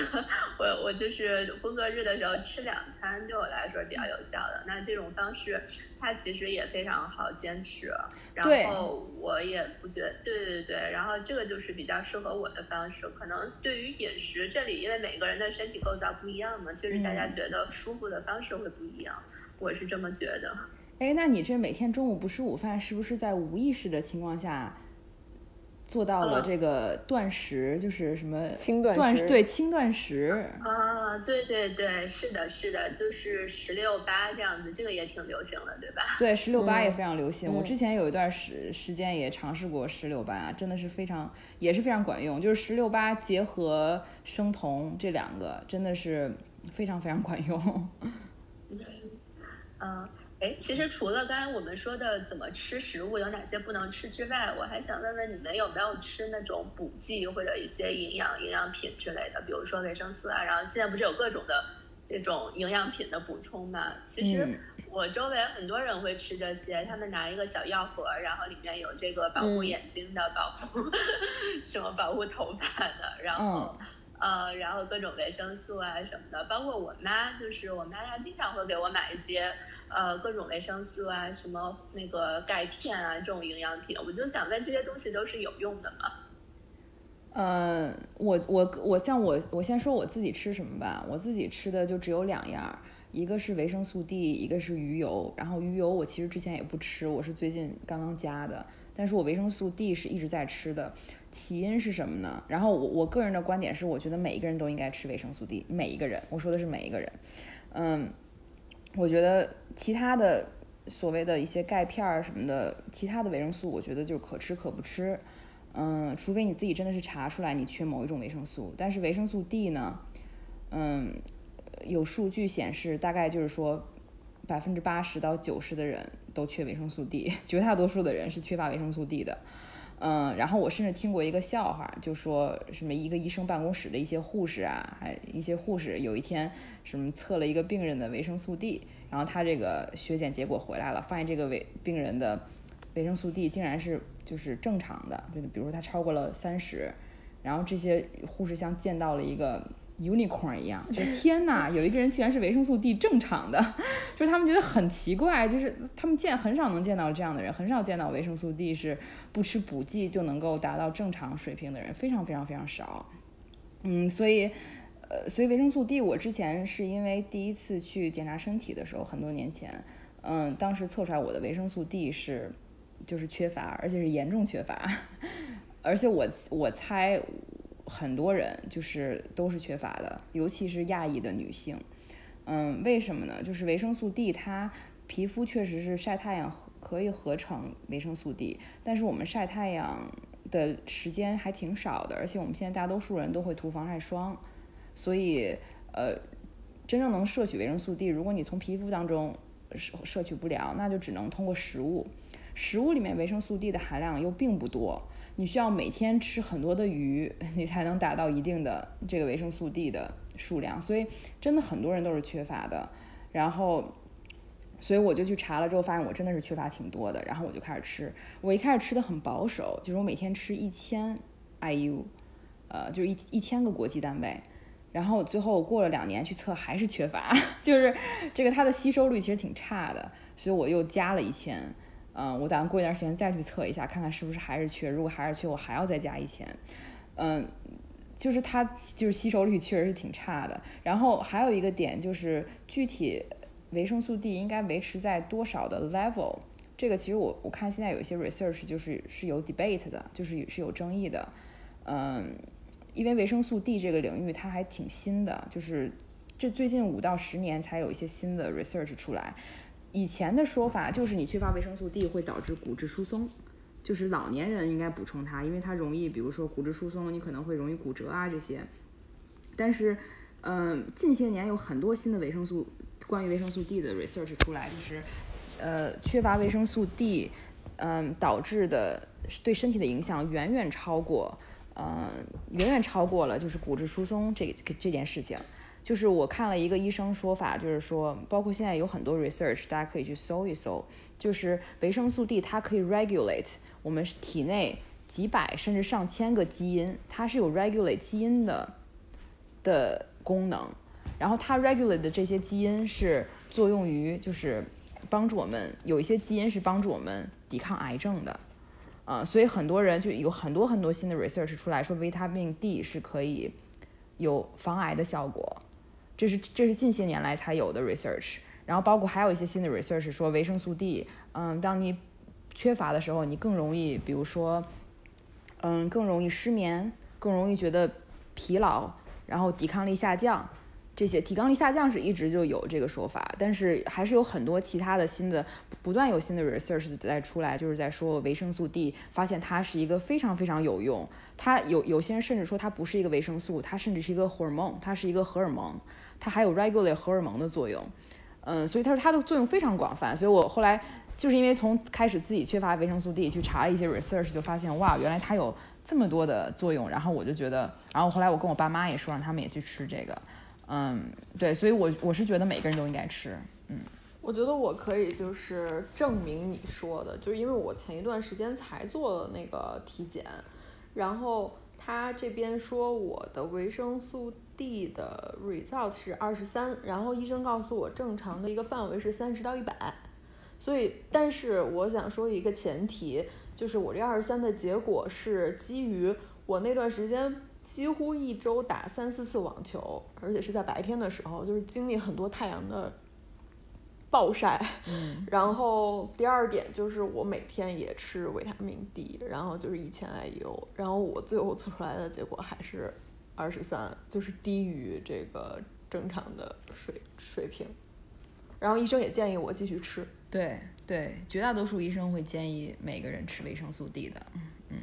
我我就是工作日的时候吃两餐，对我来说比较有效的。那这种方式，它其实也非常好坚持。然后我也不觉得，对对对。然后这个就是比较适合我的方式。可能对于饮食这里，因为每个人的身体构造不一样嘛，确实大家觉得舒服的方式会不一样。我是这么觉得。哎，那你这每天中午不吃午饭，是不是在无意识的情况下做到了这个断食，就是什么轻断食，对轻断食啊，对对对，是的，是的，就是十六八这样子，这个也挺流行的，对吧？对，十六八也非常流行。我之前有一段时时间也尝试过十六八，真的是非常也是非常管用，就是十六八结合生酮这两个，真的是非常非常管用。[LAUGHS] 嗯。哎，其实除了刚才我们说的怎么吃食物，有哪些不能吃之外，我还想问问你们有没有吃那种补剂或者一些营养营养品之类的，比如说维生素啊。然后现在不是有各种的这种营养品的补充嘛？其实我周围很多人会吃这些，他们拿一个小药盒，然后里面有这个保护眼睛的、保护 [LAUGHS] 什么保护头发的，然后呃，然后各种维生素啊什么的。包括我妈，就是我妈她经常会给我买一些。呃，各种维生素啊，什么那个钙片啊，这种营养品，我就想问，这些东西都是有用的吗？嗯，我我我像我我先说我自己吃什么吧，我自己吃的就只有两样，一个是维生素 D，一个是鱼油。然后鱼油我其实之前也不吃，我是最近刚刚加的。但是我维生素 D 是一直在吃的，起因是什么呢？然后我我个人的观点是，我觉得每一个人都应该吃维生素 D，每一个人，我说的是每一个人，嗯。我觉得其他的所谓的一些钙片儿什么的，其他的维生素，我觉得就是可吃可不吃。嗯，除非你自己真的是查出来你缺某一种维生素。但是维生素 D 呢，嗯，有数据显示，大概就是说百分之八十到九十的人都缺维生素 D，绝大多数的人是缺乏维生素 D 的。嗯，然后我甚至听过一个笑话，就说什么一个医生办公室的一些护士啊，还一些护士有一天什么测了一个病人的维生素 D，然后他这个血检结果回来了，发现这个维病人的维生素 D 竟然是就是正常的，就比如说他超过了三十，然后这些护士像见到了一个。Unicorn 一样，[LAUGHS] 就天哪，有一个人竟然是维生素 D 正常的，[LAUGHS] 就是他们觉得很奇怪，就是他们见很少能见到这样的人，很少见到维生素 D 是不吃补剂就能够达到正常水平的人，非常非常非常少。嗯，所以，呃，所以维生素 D 我之前是因为第一次去检查身体的时候，很多年前，嗯，当时测出来我的维生素 D 是就是缺乏，而且是严重缺乏，[LAUGHS] 而且我我猜。很多人就是都是缺乏的，尤其是亚裔的女性。嗯，为什么呢？就是维生素 D，它皮肤确实是晒太阳可以合成维生素 D，但是我们晒太阳的时间还挺少的，而且我们现在大多数人都会涂防晒霜，所以呃，真正能摄取维生素 D，如果你从皮肤当中摄摄取不了，那就只能通过食物。食物里面维生素 D 的含量又并不多。你需要每天吃很多的鱼，你才能达到一定的这个维生素 D 的数量，所以真的很多人都是缺乏的。然后，所以我就去查了之后，发现我真的是缺乏挺多的。然后我就开始吃，我一开始吃的很保守，就是我每天吃一千 IU，呃，就是一一千个国际单位。然后最后过了两年去测，还是缺乏，[LAUGHS] 就是这个它的吸收率其实挺差的，所以我又加了一千。嗯，我打算过一段时间再去测一下，看看是不是还是缺。如果还是缺，我还要再加一千。嗯，就是它就是吸收率确实是挺差的。然后还有一个点就是，具体维生素 D 应该维持在多少的 level？这个其实我我看现在有一些 research 就是是有 debate 的，就是是有争议的。嗯，因为维生素 D 这个领域它还挺新的，就是这最近五到十年才有一些新的 research 出来。以前的说法就是你缺乏维生素 D 会导致骨质疏松，就是老年人应该补充它，因为它容易，比如说骨质疏松，你可能会容易骨折啊这些。但是，嗯，近些年有很多新的维生素，关于维生素 D 的 research 出来，就是，呃，缺乏维生素 D，嗯，导致的对身体的影响远远超过，嗯，远远超过了就是骨质疏松这这件事情。就是我看了一个医生说法，就是说，包括现在有很多 research，大家可以去搜一搜。就是维生素 D，它可以 regulate 我们体内几百甚至上千个基因，它是有 regulate 基因的的功能。然后它 regulate 的这些基因是作用于，就是帮助我们有一些基因是帮助我们抵抗癌症的。啊，所以很多人就有很多很多新的 research 出来说，维他命 D 是可以有防癌的效果。这是这是近些年来才有的 research，然后包括还有一些新的 research 说维生素 D，嗯，当你缺乏的时候，你更容易，比如说，嗯，更容易失眠，更容易觉得疲劳，然后抵抗力下降。这些抵抗力下降是一直就有这个说法，但是还是有很多其他的新的，不断有新的 research 在出来，就是在说维生素 D，发现它是一个非常非常有用。它有有些人甚至说它不是一个维生素，它甚至是一个荷尔蒙，它是一个荷尔蒙，它还有 regulate 荷尔蒙的作用。嗯，所以他说它的作用非常广泛。所以我后来就是因为从开始自己缺乏维生素 D 去查了一些 research，就发现哇，原来它有这么多的作用。然后我就觉得，然后后来我跟我爸妈也说，让他们也去吃这个。嗯，对，所以，我我是觉得每个人都应该吃。嗯，我觉得我可以就是证明你说的，就是因为我前一段时间才做了那个体检，然后他这边说我的维生素 D 的 result 是二十三，然后医生告诉我正常的一个范围是三十到一百，所以，但是我想说一个前提，就是我这二十三的结果是基于我那段时间。几乎一周打三四次网球，而且是在白天的时候，就是经历很多太阳的暴晒。嗯。然后第二点就是我每天也吃维他命 D，然后就是一千 IU，然后我最后测出来的结果还是二十三，就是低于这个正常的水水平。然后医生也建议我继续吃。对对，绝大多数医生会建议每个人吃维生素 D 的。嗯。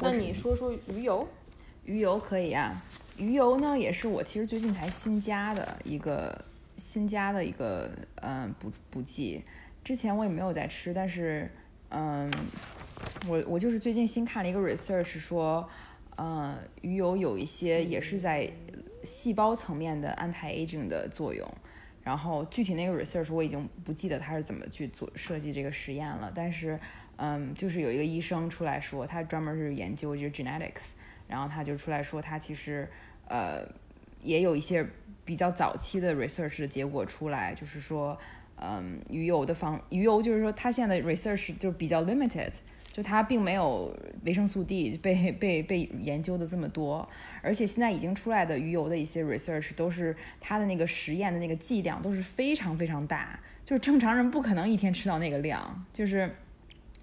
那你说说鱼油，鱼油可以啊。鱼油呢，也是我其实最近才新加的一个新加的一个嗯补补剂。之前我也没有在吃，但是嗯，我我就是最近新看了一个 research 说，嗯，鱼油有一些也是在细胞层面的 anti-aging 的作用。然后具体那个 research 我已经不记得它是怎么去做设计这个实验了，但是。嗯，就是有一个医生出来说，他专门是研究就是 genetics，然后他就出来说，他其实呃也有一些比较早期的 research 的结果出来，就是说，嗯，鱼油的方鱼油就是说，它现在的 research 就比较 limited，就它并没有维生素 D 被被被研究的这么多，而且现在已经出来的鱼油的一些 research 都是它的那个实验的那个剂量都是非常非常大，就是正常人不可能一天吃到那个量，就是。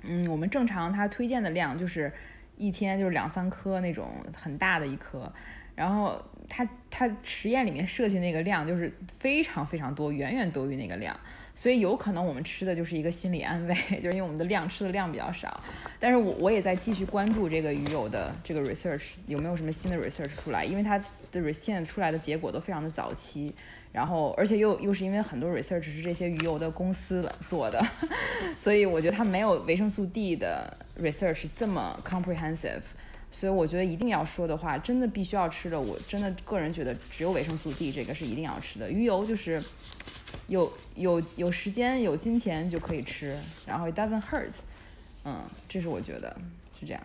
嗯，我们正常他推荐的量就是一天就是两三颗那种很大的一颗，然后他他实验里面设计那个量就是非常非常多，远远多于那个量，所以有可能我们吃的就是一个心理安慰，[LAUGHS] 就是因为我们的量吃的量比较少。但是我我也在继续关注这个鱼油的这个 research 有没有什么新的 research 出来，因为它的 research 出来的结果都非常的早期。然后，而且又又是因为很多 research 是这些鱼油的公司做的，[LAUGHS] 所以我觉得它没有维生素 D 的 research 这么 comprehensive。所以我觉得一定要说的话，真的必须要吃的，我真的个人觉得只有维生素 D 这个是一定要吃的。鱼油就是有有有时间有金钱就可以吃，然后 it doesn't hurt。嗯，这是我觉得是这样。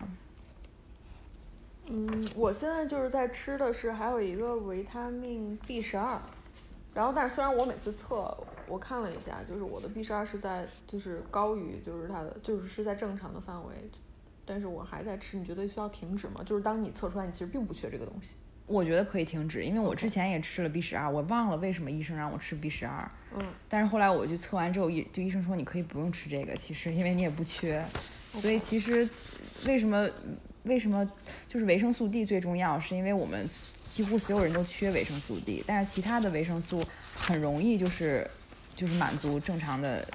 嗯，我现在就是在吃的是还有一个维他命 B 十二。然后，但是虽然我每次测，我看了一下，就是我的 B 十二是在就是高于就是它的就是是在正常的范围，但是我还在吃，你觉得需要停止吗？就是当你测出来你其实并不缺这个东西，我觉得可以停止，因为我之前也吃了 B 十二，我忘了为什么医生让我吃 B 十二，嗯，但是后来我就测完之后，医就医生说你可以不用吃这个，其实因为你也不缺，所以其实为什么为什么就是维生素 D 最重要，是因为我们。几乎所有人都缺维生素 D，但是其他的维生素很容易就是就是满足正常的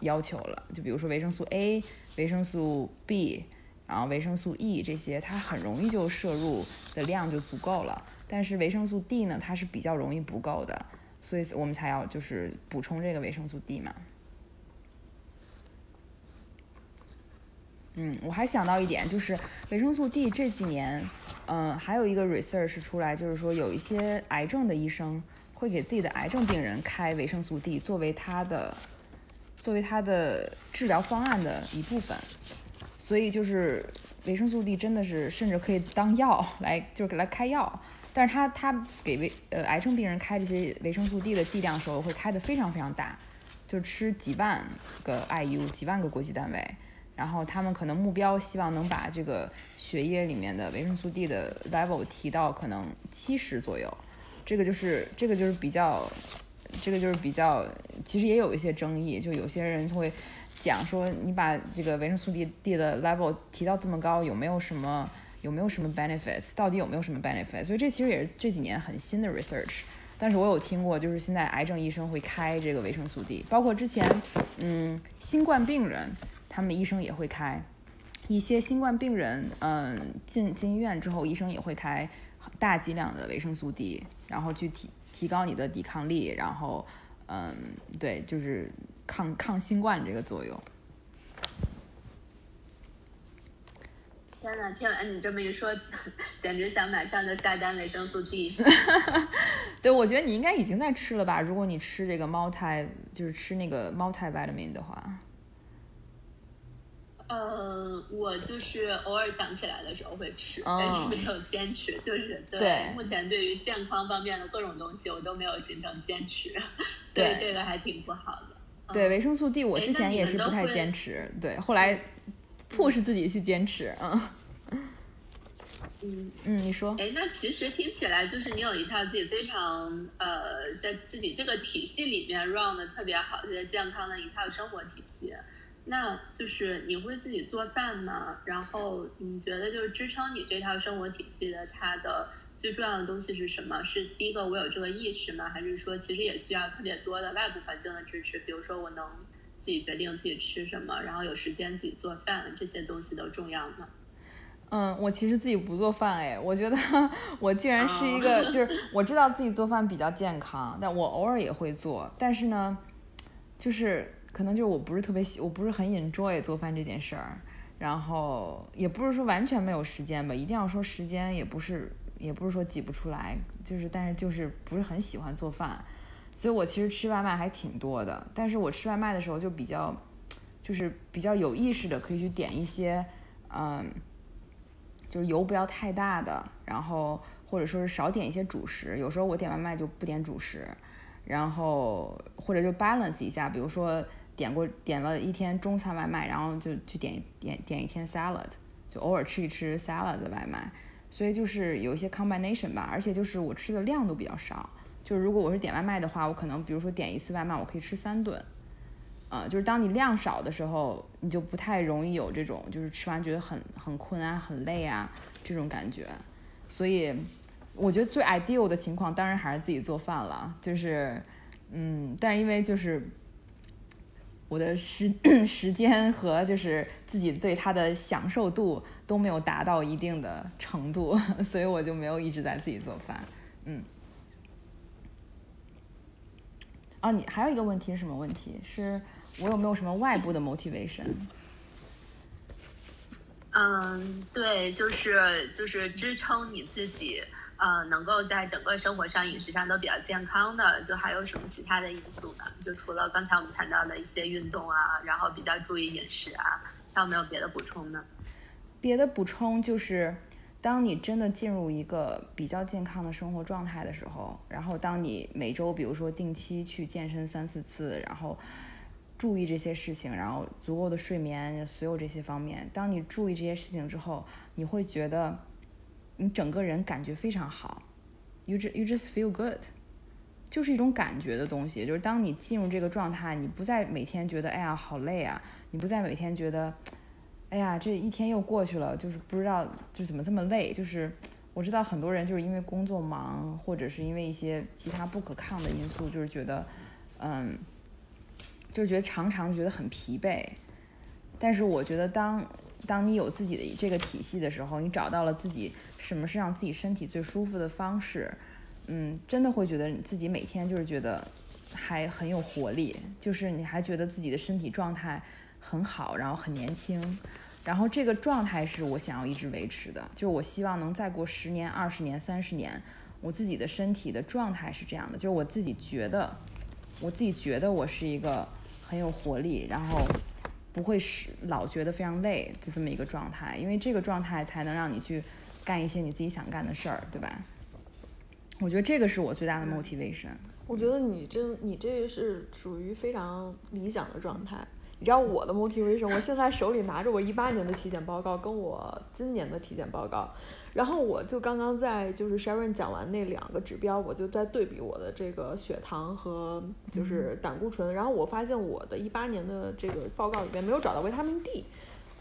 要求了。就比如说维生素 A、维生素 B，然后维生素 E 这些，它很容易就摄入的量就足够了。但是维生素 D 呢，它是比较容易不够的，所以我们才要就是补充这个维生素 D 嘛。嗯，我还想到一点，就是维生素 D 这几年，嗯，还有一个 research 出来，就是说有一些癌症的医生会给自己的癌症病人开维生素 D 作为他的作为他的治疗方案的一部分，所以就是维生素 D 真的是甚至可以当药来就是来开药，但是他他给维呃癌症病人开这些维生素 D 的剂量的时候会开的非常非常大，就吃几万个 IU 几万个国际单位。然后他们可能目标希望能把这个血液里面的维生素 D 的 level 提到可能七十左右，这个就是这个就是比较这个就是比较，其实也有一些争议，就有些人会讲说，你把这个维生素 D D 的 level 提到这么高，有没有什么有没有什么 benefits？到底有没有什么 benefits？所以这其实也是这几年很新的 research。但是我有听过，就是现在癌症医生会开这个维生素 D，包括之前，嗯，新冠病人他们医生也会开，一些新冠病人，嗯，进进医院之后，医生也会开大剂量的维生素 D，然后去提提高你的抵抗力，然后，嗯，对，就是抗抗新冠这个作用。天呐，听完你这么一说，简直想马上就下单维生素 D。[LAUGHS] 对，我觉得你应该已经在吃了吧？如果你吃这个 multi，就是吃那个 multivitamin 的话。呃，我就是偶尔想起来的时候会吃，但是没有坚持。就是对，目前对于健康方面的各种东西，我都没有形成坚持，所以这个还挺不好的。对，维生素 D 我之前也是不太坚持，对，后来。迫使自己去坚持，嗯，嗯 [LAUGHS] 嗯，你说，哎，那其实听起来就是你有一套自己非常呃，在自己这个体系里面 run 的特别好、特别健康的一套生活体系。那就是你会自己做饭吗？然后你觉得就是支撑你这套生活体系的它的最重要的东西是什么？是第一个我有这个意识吗？还是说其实也需要特别多的外部环境的支持？比如说我能。自己决定自己吃什么，然后有时间自己做饭，这些东西都重要吗？嗯，我其实自己不做饭哎，我觉得 [LAUGHS] 我竟然是一个，[LAUGHS] 就是我知道自己做饭比较健康，但我偶尔也会做，但是呢，就是可能就是我不是特别喜，我不是很 enjoy 做饭这件事儿，然后也不是说完全没有时间吧，一定要说时间也不是，也不是说挤不出来，就是但是就是不是很喜欢做饭。所以我其实吃外卖还挺多的，但是我吃外卖的时候就比较，就是比较有意识的可以去点一些，嗯，就是油不要太大的，然后或者说是少点一些主食。有时候我点外卖就不点主食，然后或者就 balance 一下，比如说点过点了一天中餐外卖，然后就去点点点一天 salad，就偶尔吃一吃 salad 的外卖。所以就是有一些 combination 吧，而且就是我吃的量都比较少。就是如果我是点外卖的话，我可能比如说点一次外卖，我可以吃三顿，啊，就是当你量少的时候，你就不太容易有这种就是吃完觉得很很困啊、很累啊这种感觉。所以我觉得最 ideal 的情况当然还是自己做饭了，就是嗯，但因为就是我的时 [CLEARS THROAT] 时间和就是自己对它的享受度都没有达到一定的程度，[LAUGHS] 所以我就没有一直在自己做饭，嗯。啊，你还有一个问题是什么问题？是我有没有什么外部的 motivation？嗯，对，就是就是支撑你自己，呃，能够在整个生活上、饮食上都比较健康的，就还有什么其他的因素呢？就除了刚才我们谈到的一些运动啊，然后比较注意饮食啊，还有没有别的补充呢？别的补充就是。当你真的进入一个比较健康的生活状态的时候，然后当你每周比如说定期去健身三四次，然后注意这些事情，然后足够的睡眠，所有这些方面，当你注意这些事情之后，你会觉得你整个人感觉非常好，you just you just feel good，就是一种感觉的东西，就是当你进入这个状态，你不再每天觉得哎呀好累啊，你不再每天觉得。哎呀，这一天又过去了，就是不知道就怎么这么累。就是我知道很多人就是因为工作忙，或者是因为一些其他不可抗的因素，就是觉得，嗯，就是觉得常常觉得很疲惫。但是我觉得，当当你有自己的这个体系的时候，你找到了自己什么是让自己身体最舒服的方式，嗯，真的会觉得你自己每天就是觉得还很有活力，就是你还觉得自己的身体状态。很好，然后很年轻，然后这个状态是我想要一直维持的，就是我希望能再过十年、二十年、三十年，我自己的身体的状态是这样的，就是我自己觉得，我自己觉得我是一个很有活力，然后不会是老觉得非常累的这么一个状态，因为这个状态才能让你去干一些你自己想干的事儿，对吧？我觉得这个是我最大的 motivation。我觉得你这你这是属于非常理想的状态。你知道我的 motivation，我现在手里拿着我一八年的体检报告跟我今年的体检报告，然后我就刚刚在就是 Sharon 讲完那两个指标，我就在对比我的这个血糖和就是胆固醇，然后我发现我的一八年的这个报告里边没有找到维他命 D。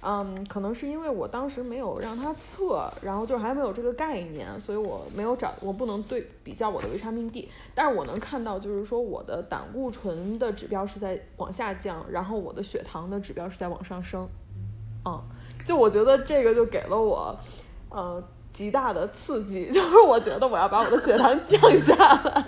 嗯，可能是因为我当时没有让他测，然后就还没有这个概念，所以我没有找，我不能对比较我的维他命 D，但是我能看到，就是说我的胆固醇的指标是在往下降，然后我的血糖的指标是在往上升，嗯，就我觉得这个就给了我，呃，极大的刺激，[LAUGHS] 就是我觉得我要把我的血糖降下来，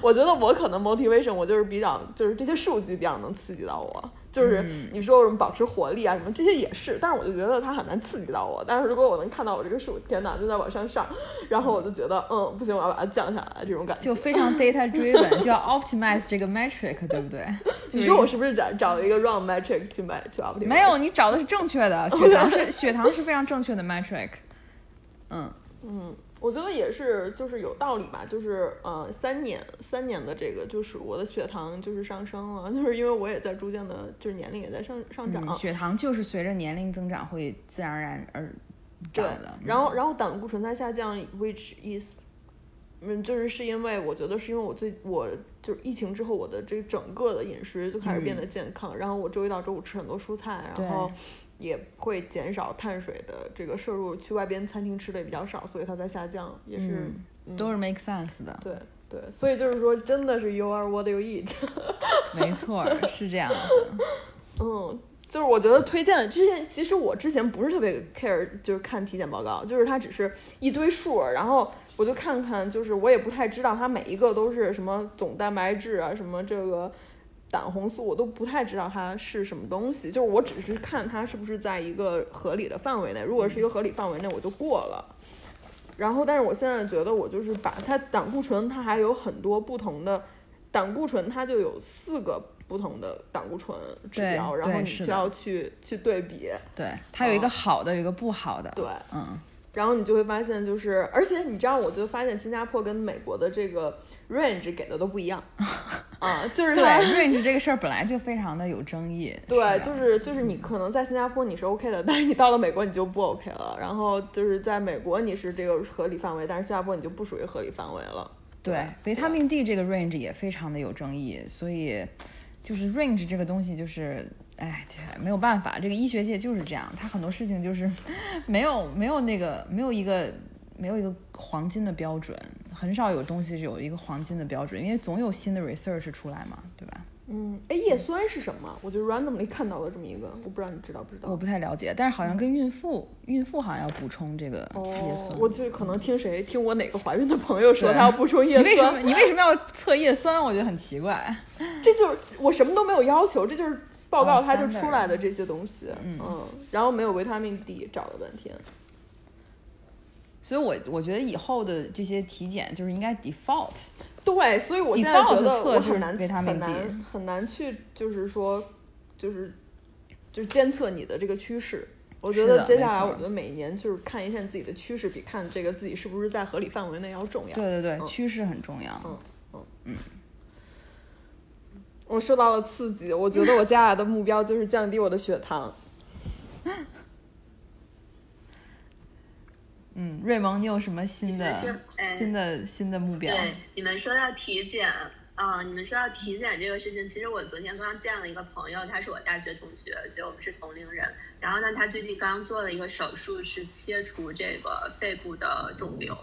我觉得我可能 motivation 我就是比较，就是这些数据比较能刺激到我。就是你说什么保持活力啊什么这些也是，但是我就觉得它很难刺激到我。但是如果我能看到我这个数，天哪，就在往上上，然后我就觉得，嗯，不行，我要把它降下来，这种感觉就非常 data driven，就要 optimize 这个 metric，对不对？[LAUGHS] 你说我是不是找找了一个 wrong metric 去买去 optimize？没有，你找的是正确的，血糖是血糖是非常正确的 metric。嗯嗯。我觉得也是，就是有道理吧，就是呃，三年三年的这个，就是我的血糖就是上升了，[LAUGHS] 就是因为我也在逐渐的，就是年龄也在上上涨。血糖就是随着年龄增长会自然而然而涨的。然后然后胆固醇在下降，which is，嗯，就是是因为我觉得是因为我最我就是疫情之后我的这整个的饮食就开始变得健康，然后我周一到周五吃很多蔬菜，然后。也会减少碳水的这个摄入，去外边餐厅吃的也比较少，所以它在下降，也是都是 make sense 的。对对，所以就是说，真的是 you are what you eat。[LAUGHS] 没错，是这样子。[LAUGHS] 嗯，就是我觉得推荐之前，其实我之前不是特别 care，就是看体检报告，就是它只是一堆数，然后我就看看，就是我也不太知道它每一个都是什么总蛋白质啊，什么这个。胆红素我都不太知道它是什么东西，就是我只是看它是不是在一个合理的范围内，如果是一个合理范围内我就过了。然后，但是我现在觉得我就是把它胆固醇，它还有很多不同的胆固醇，它就有四个不同的胆固醇指标，然后你需要去去对比。对，它有一个好的，有一个不好的。对，嗯。然后你就会发现，就是而且你知道，我就发现新加坡跟美国的这个。range 给的都不一样，[LAUGHS] 啊，就是对 range 这个事儿本来就非常的有争议。[LAUGHS] 对，就是就是你可能在新加坡你是 OK 的，但是你到了美国你就不 OK 了。然后就是在美国你是这个合理范围，但是新加坡你就不属于合理范围了。对，维他命 D 这个 range 也非常的有争议，所以就是 range 这个东西就是，哎，没有办法，这个医学界就是这样，它很多事情就是 [LAUGHS] 没有没有那个没有一个。没有一个黄金的标准，很少有东西是有一个黄金的标准，因为总有新的 research 出来嘛，对吧？嗯，哎，叶酸是什么？我就 randomly 看到了这么一个，我不知道你知道不知道？我不太了解，但是好像跟孕妇，孕妇好像要补充这个叶酸。我就可能听谁听我哪个怀孕的朋友说他要补充叶酸。你为什么你为什么要测叶酸？我觉得很奇怪。这就是我什么都没有要求，这就是报告它就出来的这些东西。嗯，然后没有维他命 D，找了半天。所以，我我觉得以后的这些体检就是应该 default，对，所以我现在觉得我很难很难很难去就是说就是就是监测你的这个趋势。我觉得接下来，我觉得每年就是看一下自己的趋势，比看这个自己是不是在合理范围内要重要。对对对，趋势很重要。嗯嗯嗯。我受到了刺激，我觉得我接下来的目标就是降低我的血糖。[LAUGHS] 嗯，瑞蒙，你有什么新的新的新的目标？对，你们说到体检啊，你们说到体检这个事情，其实我昨天刚见了一个朋友，他是我大学同学，所以我们是同龄人。然后呢，他最近刚做了一个手术，是切除这个肺部的肿瘤，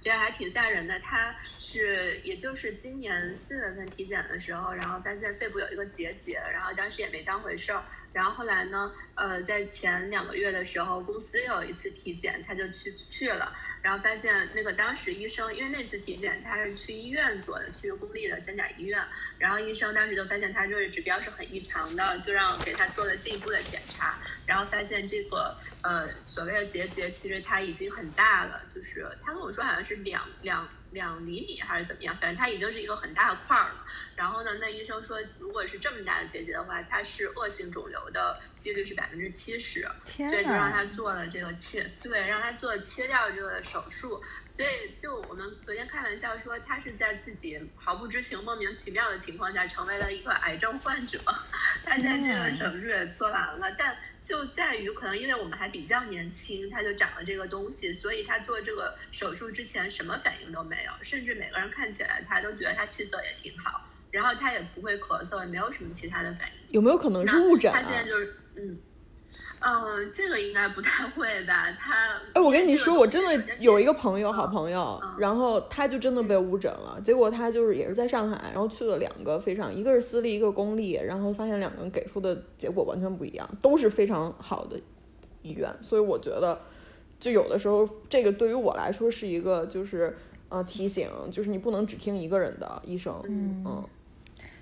这个还挺吓人的。他是也就是今年四月份体检的时候，然后发现肺部有一个结节，然后当时也没当回事儿。然后后来呢？呃，在前两个月的时候，公司有一次体检，他就去去了。然后发现那个当时医生，因为那次体检他是去医院做的，去公立的三甲医院。然后医生当时就发现他就是指标是很异常的，就让给他做了进一步的检查。然后发现这个呃所谓的结节其实它已经很大了，就是他跟我说好像是两两两厘米还是怎么样，反正它已经是一个很大的块儿了。然后呢，那医生说，如果是这么大的结节的话，它是恶性肿瘤的几率是百分之七十，所以就让他做了这个切，对，让他做切掉这个手术。所以就我们昨天开玩笑说，他是在自己毫不知情、莫名其妙的情况下成为了一个癌症患者。[LAUGHS] 他现在这个手术也做完了，但。就在于可能因为我们还比较年轻，他就长了这个东西，所以他做这个手术之前什么反应都没有，甚至每个人看起来他都觉得他气色也挺好，然后他也不会咳嗽，也没有什么其他的反应。有没有可能是误诊？他现在就是嗯。嗯，这个应该不太会吧？他哎，我跟你说，我真的有一个朋友，好朋友，然后他就真的被误诊了。结果他就是也是在上海，然后去了两个非常，一个是私立，一个公立，然后发现两个人给出的结果完全不一样，都是非常好的医院。所以我觉得，就有的时候这个对于我来说是一个就是呃提醒，就是你不能只听一个人的医生。嗯，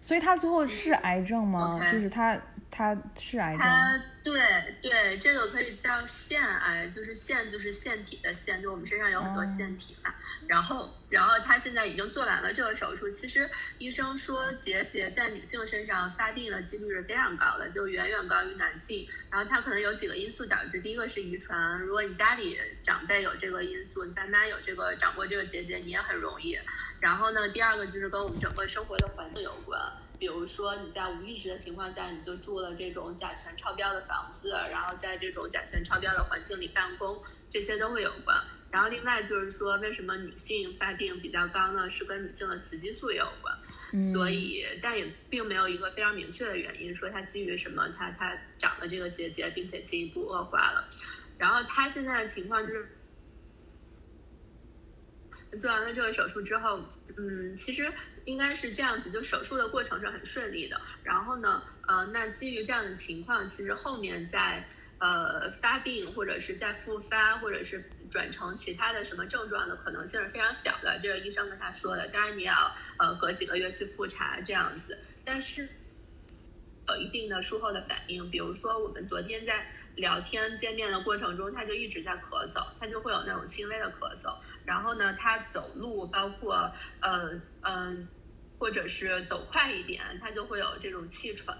所以他最后是癌症吗？就是他。他是癌症，他对对，这个可以叫腺癌，就是腺就是腺体的腺，就我们身上有很多腺体嘛。然后，然后他现在已经做完了这个手术。其实医生说结节在女性身上发病的几率是非常高的，就远远高于男性。然后它可能有几个因素导致，第一个是遗传，如果你家里长辈有这个因素，你爸妈有这个长过这个结节，你也很容易。然后呢，第二个就是跟我们整个生活的环境有关。比如说你在无意识的情况下，你就住了这种甲醛超标的房子，然后在这种甲醛超标的环境里办公，这些都会有关。然后另外就是说，为什么女性发病比较高呢？是跟女性的雌激素也有关。所以，但也并没有一个非常明确的原因，说它基于什么，它它长了这个结节，并且进一步恶化了。然后他现在的情况就是，做完了这个手术之后，嗯，其实。应该是这样子，就手术的过程是很顺利的。然后呢，呃，那基于这样的情况，其实后面在呃发病或者是在复发或者是转成其他的什么症状的可能性是非常小的。这个医生跟他说的。当然你要呃隔几个月去复查这样子，但是有一定的术后的反应。比如说我们昨天在聊天见面的过程中，他就一直在咳嗽，他就会有那种轻微的咳嗽。然后呢，他走路包括呃嗯。或者是走快一点，他就会有这种气喘。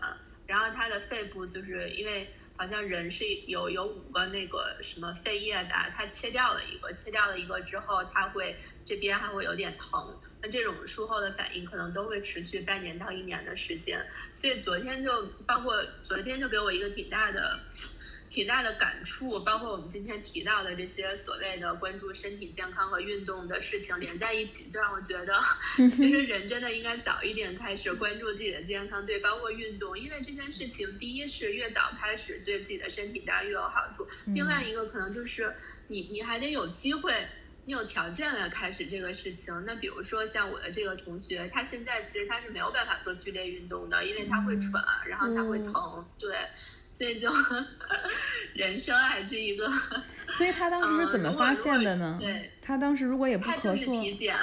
然后他的肺部就是因为好像人是有有五个那个什么肺叶的，他切掉了一个，切掉了一个之后，他会这边还会有点疼。那这种术后的反应可能都会持续半年到一年的时间。所以昨天就包括昨天就给我一个挺大的。挺大的感触，包括我们今天提到的这些所谓的关注身体健康和运动的事情连在一起，就让我觉得，[LAUGHS] 其实人真的应该早一点开始关注自己的健康，对，包括运动，因为这件事情，第一是越早开始，对自己的身体当然越有好处；，另外一个可能就是你你还得有机会，你有条件来开始这个事情。那比如说像我的这个同学，他现在其实他是没有办法做剧烈运动的，因为他会喘，然后他会疼，对。所以就人生还是一个，所以他当时是怎么发现的呢？对，他当时如果也不咳嗽，他就是体检，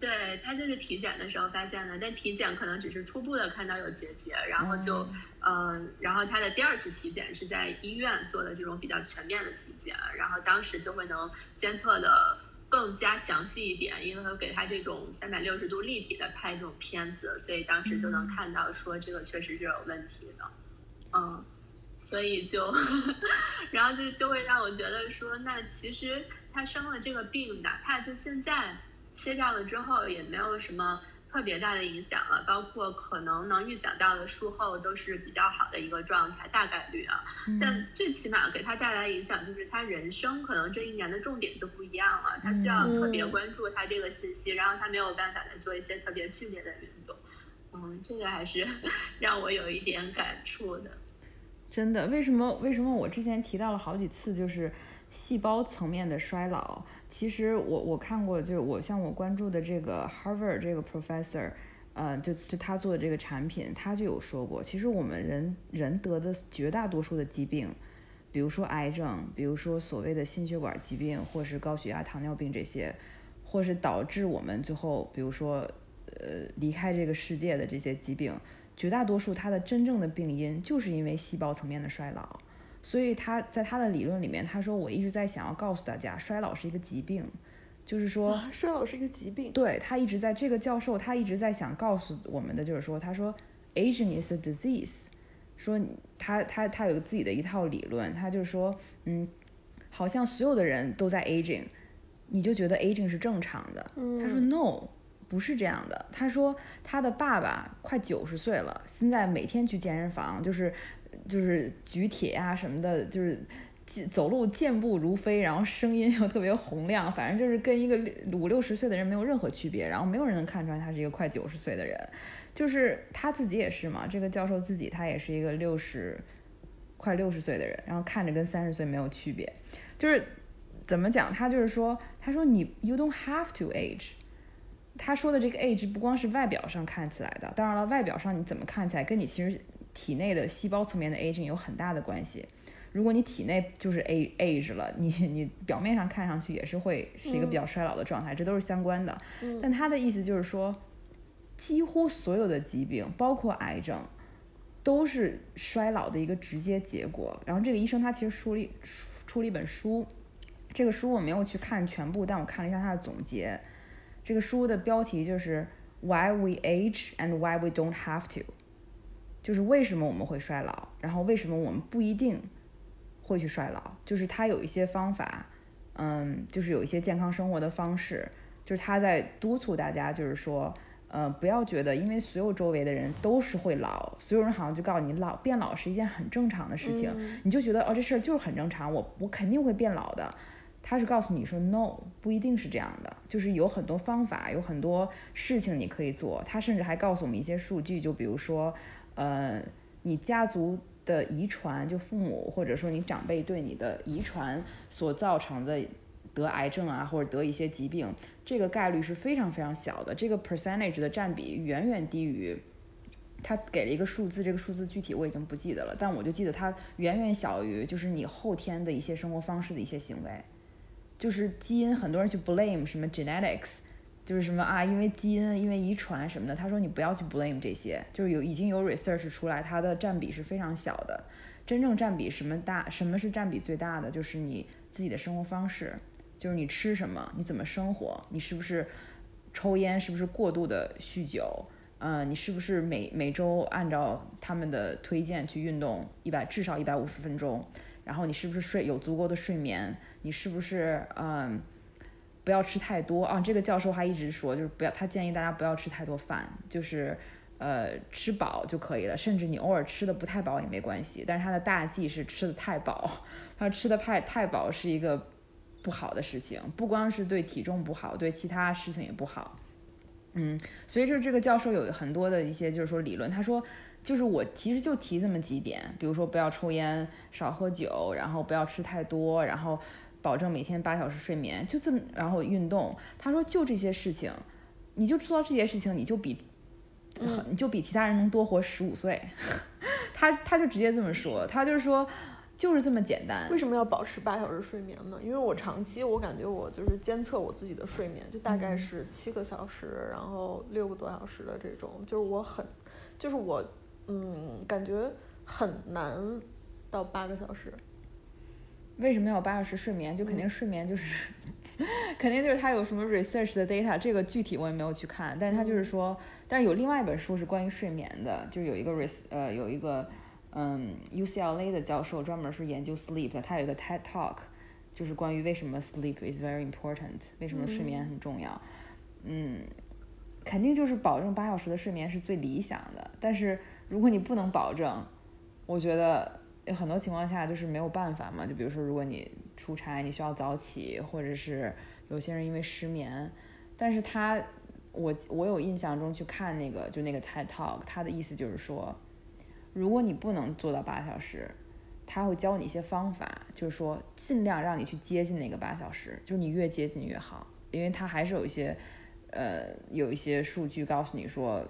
对他就是体检的时候发现的，但体检可能只是初步的看到有结节，然后就嗯，然后他的第二次体检是在医院做的这种比较全面的体检，然后当时就会能监测的更加详细一点，因为给他这种三百六十度立体的拍这种片子，所以当时就能看到说这个确实是有问题的，嗯。所以就，[LAUGHS] 然后就就会让我觉得说，那其实他生了这个病，哪怕就现在切掉了之后，也没有什么特别大的影响了。包括可能能预想到的术后都是比较好的一个状态，大概率啊。但最起码给他带来影响，就是他人生可能这一年的重点就不一样了。他需要特别关注他这个信息，然后他没有办法再做一些特别剧烈的运动。嗯，这个还是 [LAUGHS] 让我有一点感触的。真的，为什么？为什么我之前提到了好几次，就是细胞层面的衰老？其实我我看过，就是我像我关注的这个 Harvard 这个 professor，呃，就就他做的这个产品，他就有说过，其实我们人人得的绝大多数的疾病，比如说癌症，比如说所谓的心血管疾病，或是高血压、糖尿病这些，或是导致我们最后，比如说，呃，离开这个世界的这些疾病。绝大多数它的真正的病因就是因为细胞层面的衰老，所以他在他的理论里面，他说我一直在想要告诉大家，衰老是一个疾病，就是说衰老是一个疾病。对他一直在这个教授，他一直在想告诉我们的就是说，他说 aging is a disease，说他他他有自己的一套理论，他就说，嗯，好像所有的人都在 aging，你就觉得 aging 是正常的。他说 no，不是这样的。他说他的爸爸快九十岁了，现在每天去健身房，就是就是举铁呀什么的，就是。走路健步如飞，然后声音又特别洪亮，反正就是跟一个五六十岁的人没有任何区别，然后没有人能看出来他是一个快九十岁的人，就是他自己也是嘛，这个教授自己他也是一个六十快六十岁的人，然后看着跟三十岁没有区别，就是怎么讲，他就是说，他说你 you don't have to age，他说的这个 age 不光是外表上看起来的，当然了，外表上你怎么看起来，跟你其实体内的细胞层面的 aging 有很大的关系。如果你体内就是 a age 了，你你表面上看上去也是会是一个比较衰老的状态，这都是相关的。但他的意思就是说，几乎所有的疾病，包括癌症，都是衰老的一个直接结果。然后这个医生他其实出了出了一本书，这个书我没有去看全部，但我看了一下他的总结。这个书的标题就是 Why We Age and Why We Don't Have to，就是为什么我们会衰老，然后为什么我们不一定。会去衰老，就是他有一些方法，嗯，就是有一些健康生活的方式，就是他在督促大家，就是说，呃，不要觉得因为所有周围的人都是会老，所有人好像就告诉你老变老是一件很正常的事情，你就觉得哦这事儿就是很正常，我我肯定会变老的。他是告诉你说 no，不一定是这样的，就是有很多方法，有很多事情你可以做。他甚至还告诉我们一些数据，就比如说，呃，你家族。的遗传，就父母或者说你长辈对你的遗传所造成的得癌症啊，或者得一些疾病，这个概率是非常非常小的。这个 percentage 的占比远远低于他给了一个数字，这个数字具体我已经不记得了，但我就记得它远远小于就是你后天的一些生活方式的一些行为，就是基因，很多人去 blame 什么 genetics。就是什么啊，因为基因、因为遗传什么的，他说你不要去 blame 这些，就是有已经有 research 出来，它的占比是非常小的。真正占比什么大？什么是占比最大的？就是你自己的生活方式，就是你吃什么，你怎么生活，你是不是抽烟，是不是过度的酗酒，嗯，你是不是每每周按照他们的推荐去运动一百至少一百五十分钟，然后你是不是睡有足够的睡眠，你是不是嗯。不要吃太多啊！这个教授还一直说，就是不要，他建议大家不要吃太多饭，就是，呃，吃饱就可以了。甚至你偶尔吃的不太饱也没关系。但是他的大忌是吃的太饱，他吃的太太饱是一个不好的事情，不光是对体重不好，对其他事情也不好。嗯，所以就是这个教授有很多的一些就是说理论，他说就是我其实就提这么几点，比如说不要抽烟，少喝酒，然后不要吃太多，然后。保证每天八小时睡眠，就这么，然后运动。他说就这些事情，你就做到这些事情，你就比，你就比其他人能多活十五岁。[LAUGHS] 他他就直接这么说，他就是说，就是这么简单。为什么要保持八小时睡眠呢？因为我长期我感觉我就是监测我自己的睡眠，就大概是七个小时，然后六个多小时的这种，就是我很，就是我，嗯，感觉很难到八个小时。为什么要八小时睡眠？就肯定睡眠就是，[LAUGHS] 肯定就是他有什么 research 的 data，这个具体我也没有去看。但是他就是说，但是有另外一本书是关于睡眠的，就有一个 res 呃有一个嗯 UCLA 的教授专门是研究 sleep 的，他有一个 TED talk，就是关于为什么 sleep is very important，为什么睡眠很重要。嗯，肯定就是保证八小时的睡眠是最理想的。但是如果你不能保证，我觉得。有很多情况下就是没有办法嘛，就比如说，如果你出差，你需要早起，或者是有些人因为失眠。但是他，我我有印象中去看那个，就那个 TED Talk，他的意思就是说，如果你不能做到八小时，他会教你一些方法，就是说尽量让你去接近那个八小时，就是你越接近越好，因为他还是有一些，呃，有一些数据告诉你说。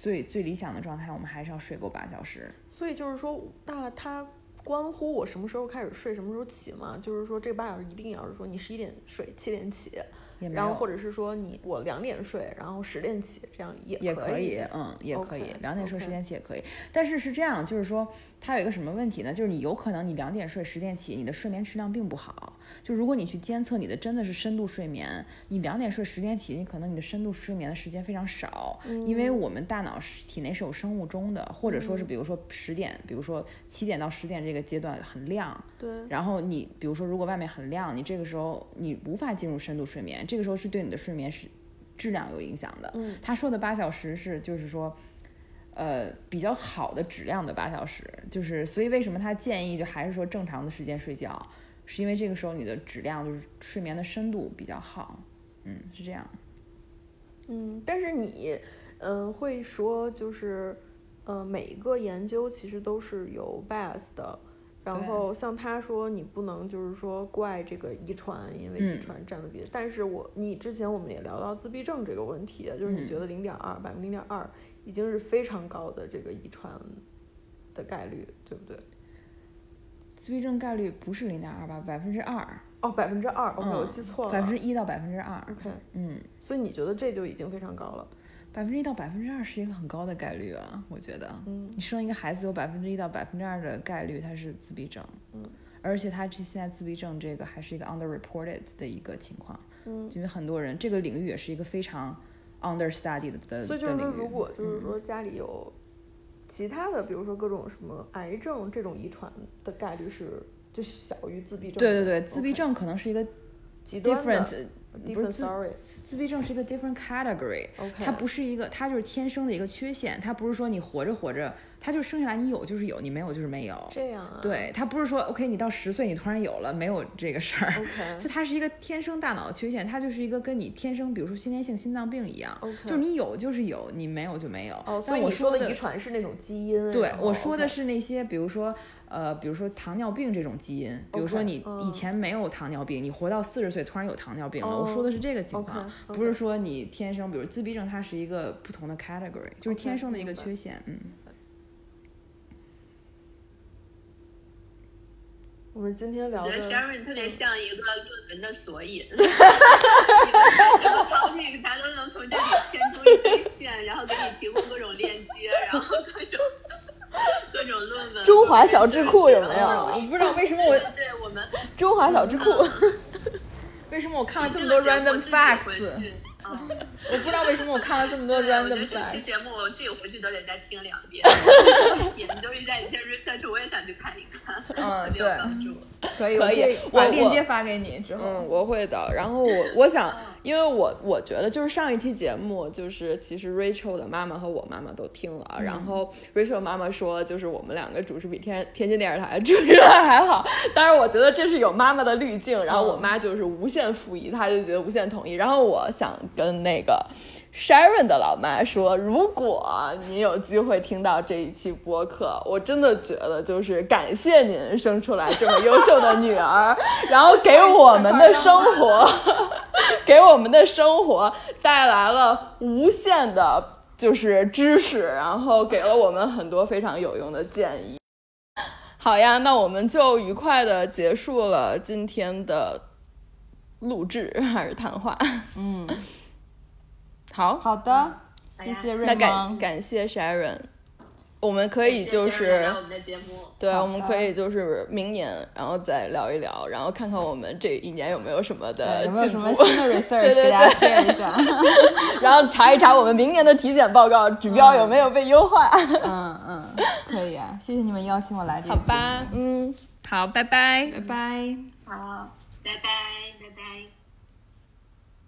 最最理想的状态，我们还是要睡够八小时。所以就是说，那它关乎我什么时候开始睡，什么时候起嘛？就是说，这八小时一定要是说，你十一点睡，七点起，然后或者是说你我两点睡，然后十点起，这样也也可以，嗯，也可以两点睡十点起也可以。但是是这样，就是说它有一个什么问题呢？就是你有可能你两点睡十点起，你的睡眠质量并不好。就如果你去监测你的真的是深度睡眠，你两点睡十点起，你可能你的深度睡眠的时间非常少，因为我们大脑是体内是有生物钟的，或者说是比如说十点，比如说七点到十点这个阶段很亮，对，然后你比如说，如果外面很亮，你这个时候你无法进入深度睡眠，这个时候是对你的睡眠是质量有影响的。嗯，他说的八小时是就是说，呃，比较好的质量的八小时，就是所以为什么他建议就还是说正常的时间睡觉，是因为这个时候你的质量就是睡眠的深度比较好。嗯，是这样。嗯，但是你，嗯、会说就是，呃，每一个研究其实都是有 bias 的。然后像他说，你不能就是说怪这个遗传，因为遗嗯传占了比。但是我你之前我们也聊到自闭症这个问题，就是你觉嗯得零点二百分之零点二已经是非常高的这个遗传的概率，对不对？自闭症概率不是零点二吧，百分之二，哦，百分之二，OK，、我嗯记错了。百分之一到百分之二。OK，嗯，所以你觉得这就已经非常高了？百分之一到百分之二是一个很高的概率啊，我觉得。嗯你生一个孩子有百分之一到百分之二的概率他是自闭症，嗯，而且他这现在自闭症这个还是一个 underreported 的一个情况，嗯，因为很多人这个领域也是一个非常 understudied 的所以就是说。如果就是嗯说家里有其他的，比如说各种什么癌症这种遗传的概率是就小于自闭症。对对对，自闭症可能是一个极端的 different，不是 different 自 sorry。自闭症是一个 different category，OK，它不是一个，它就是天生的一个缺陷，它不是说你活着活着，它就生下来你有就是有，你没有就是没有。这样啊。对，它不是说 OK，你到十岁你突然有了，没有这个事儿。OK 就它是一个天生大脑的缺陷，它就是一个跟你天生，比如说先天性心脏病一样 OK 就是你有就是有，你没有就没有。哦，所但以我说的遗传是那种基因。对我说的是那些，比如说，呃，比如说糖尿病这种基因，比如说你以嗯前没有糖尿病，你活到四十岁突然有糖尿病了，我说的是这个情况不是说你天生，比如自闭症，它是一个不同的 category，就是天生的一个缺陷，嗯。我们今天聊的我觉得 Sharon 特别像一个论文的索引，一个什么 topic 他都能从这里牵出一根线，然后给你提供各种链接，然后各种各种论文。中华小智库有没有我不知道为什么我对 [LAUGHS] 对，我们中华小智库。[LAUGHS] 为什么我看了这么多 random facts，嗯，[LAUGHS] 我不知道为什么我看了这么多对，我觉 random 得这期。节目我自己回去都得再听两遍，研究一下你些 research，我也想去看一看，嗯特别有对帮助。[LAUGHS] 可以，可以我把链接发给你之后。嗯，我会的。然后我我想，因为我我觉得就是上一期节目，就是其实 Rachel 的妈妈和我妈妈都听了，然后 Rachel 妈妈说，就是我们两个主持比天天津电视台主持人还好。当然，我觉得这是有妈妈的滤镜，然后我妈就是无限附议，她就觉得无限同意。然后我想跟那个。Sharon 的老妈说：“如果你有机会听到这一期播客，我真的觉得就是感谢您生出来这么优秀的女儿，[LAUGHS] 然后给我们的生活，[LAUGHS] 给我们的生活带来了无限的，就是知识，然后给了我们很多非常有用的建议。好呀，那我们就愉快的结束了今天的录制还是谈话。嗯，好，好的，谢谢瑞那感。感谢 Sharon，我们可以就谢谢 Sharon 是我们的节目。对，我们可以就是明年，然后再聊一聊，然后看看我们这一年有没有什么的对有没有，什么新的 [LAUGHS] research 给大家对 share 一下？[LAUGHS] 然后查一查我们明年的体检报告指标有没有被优化。嗯嗯，可以啊，谢谢你们邀请我来这好吧，嗯，好，拜拜，拜拜。好，拜拜。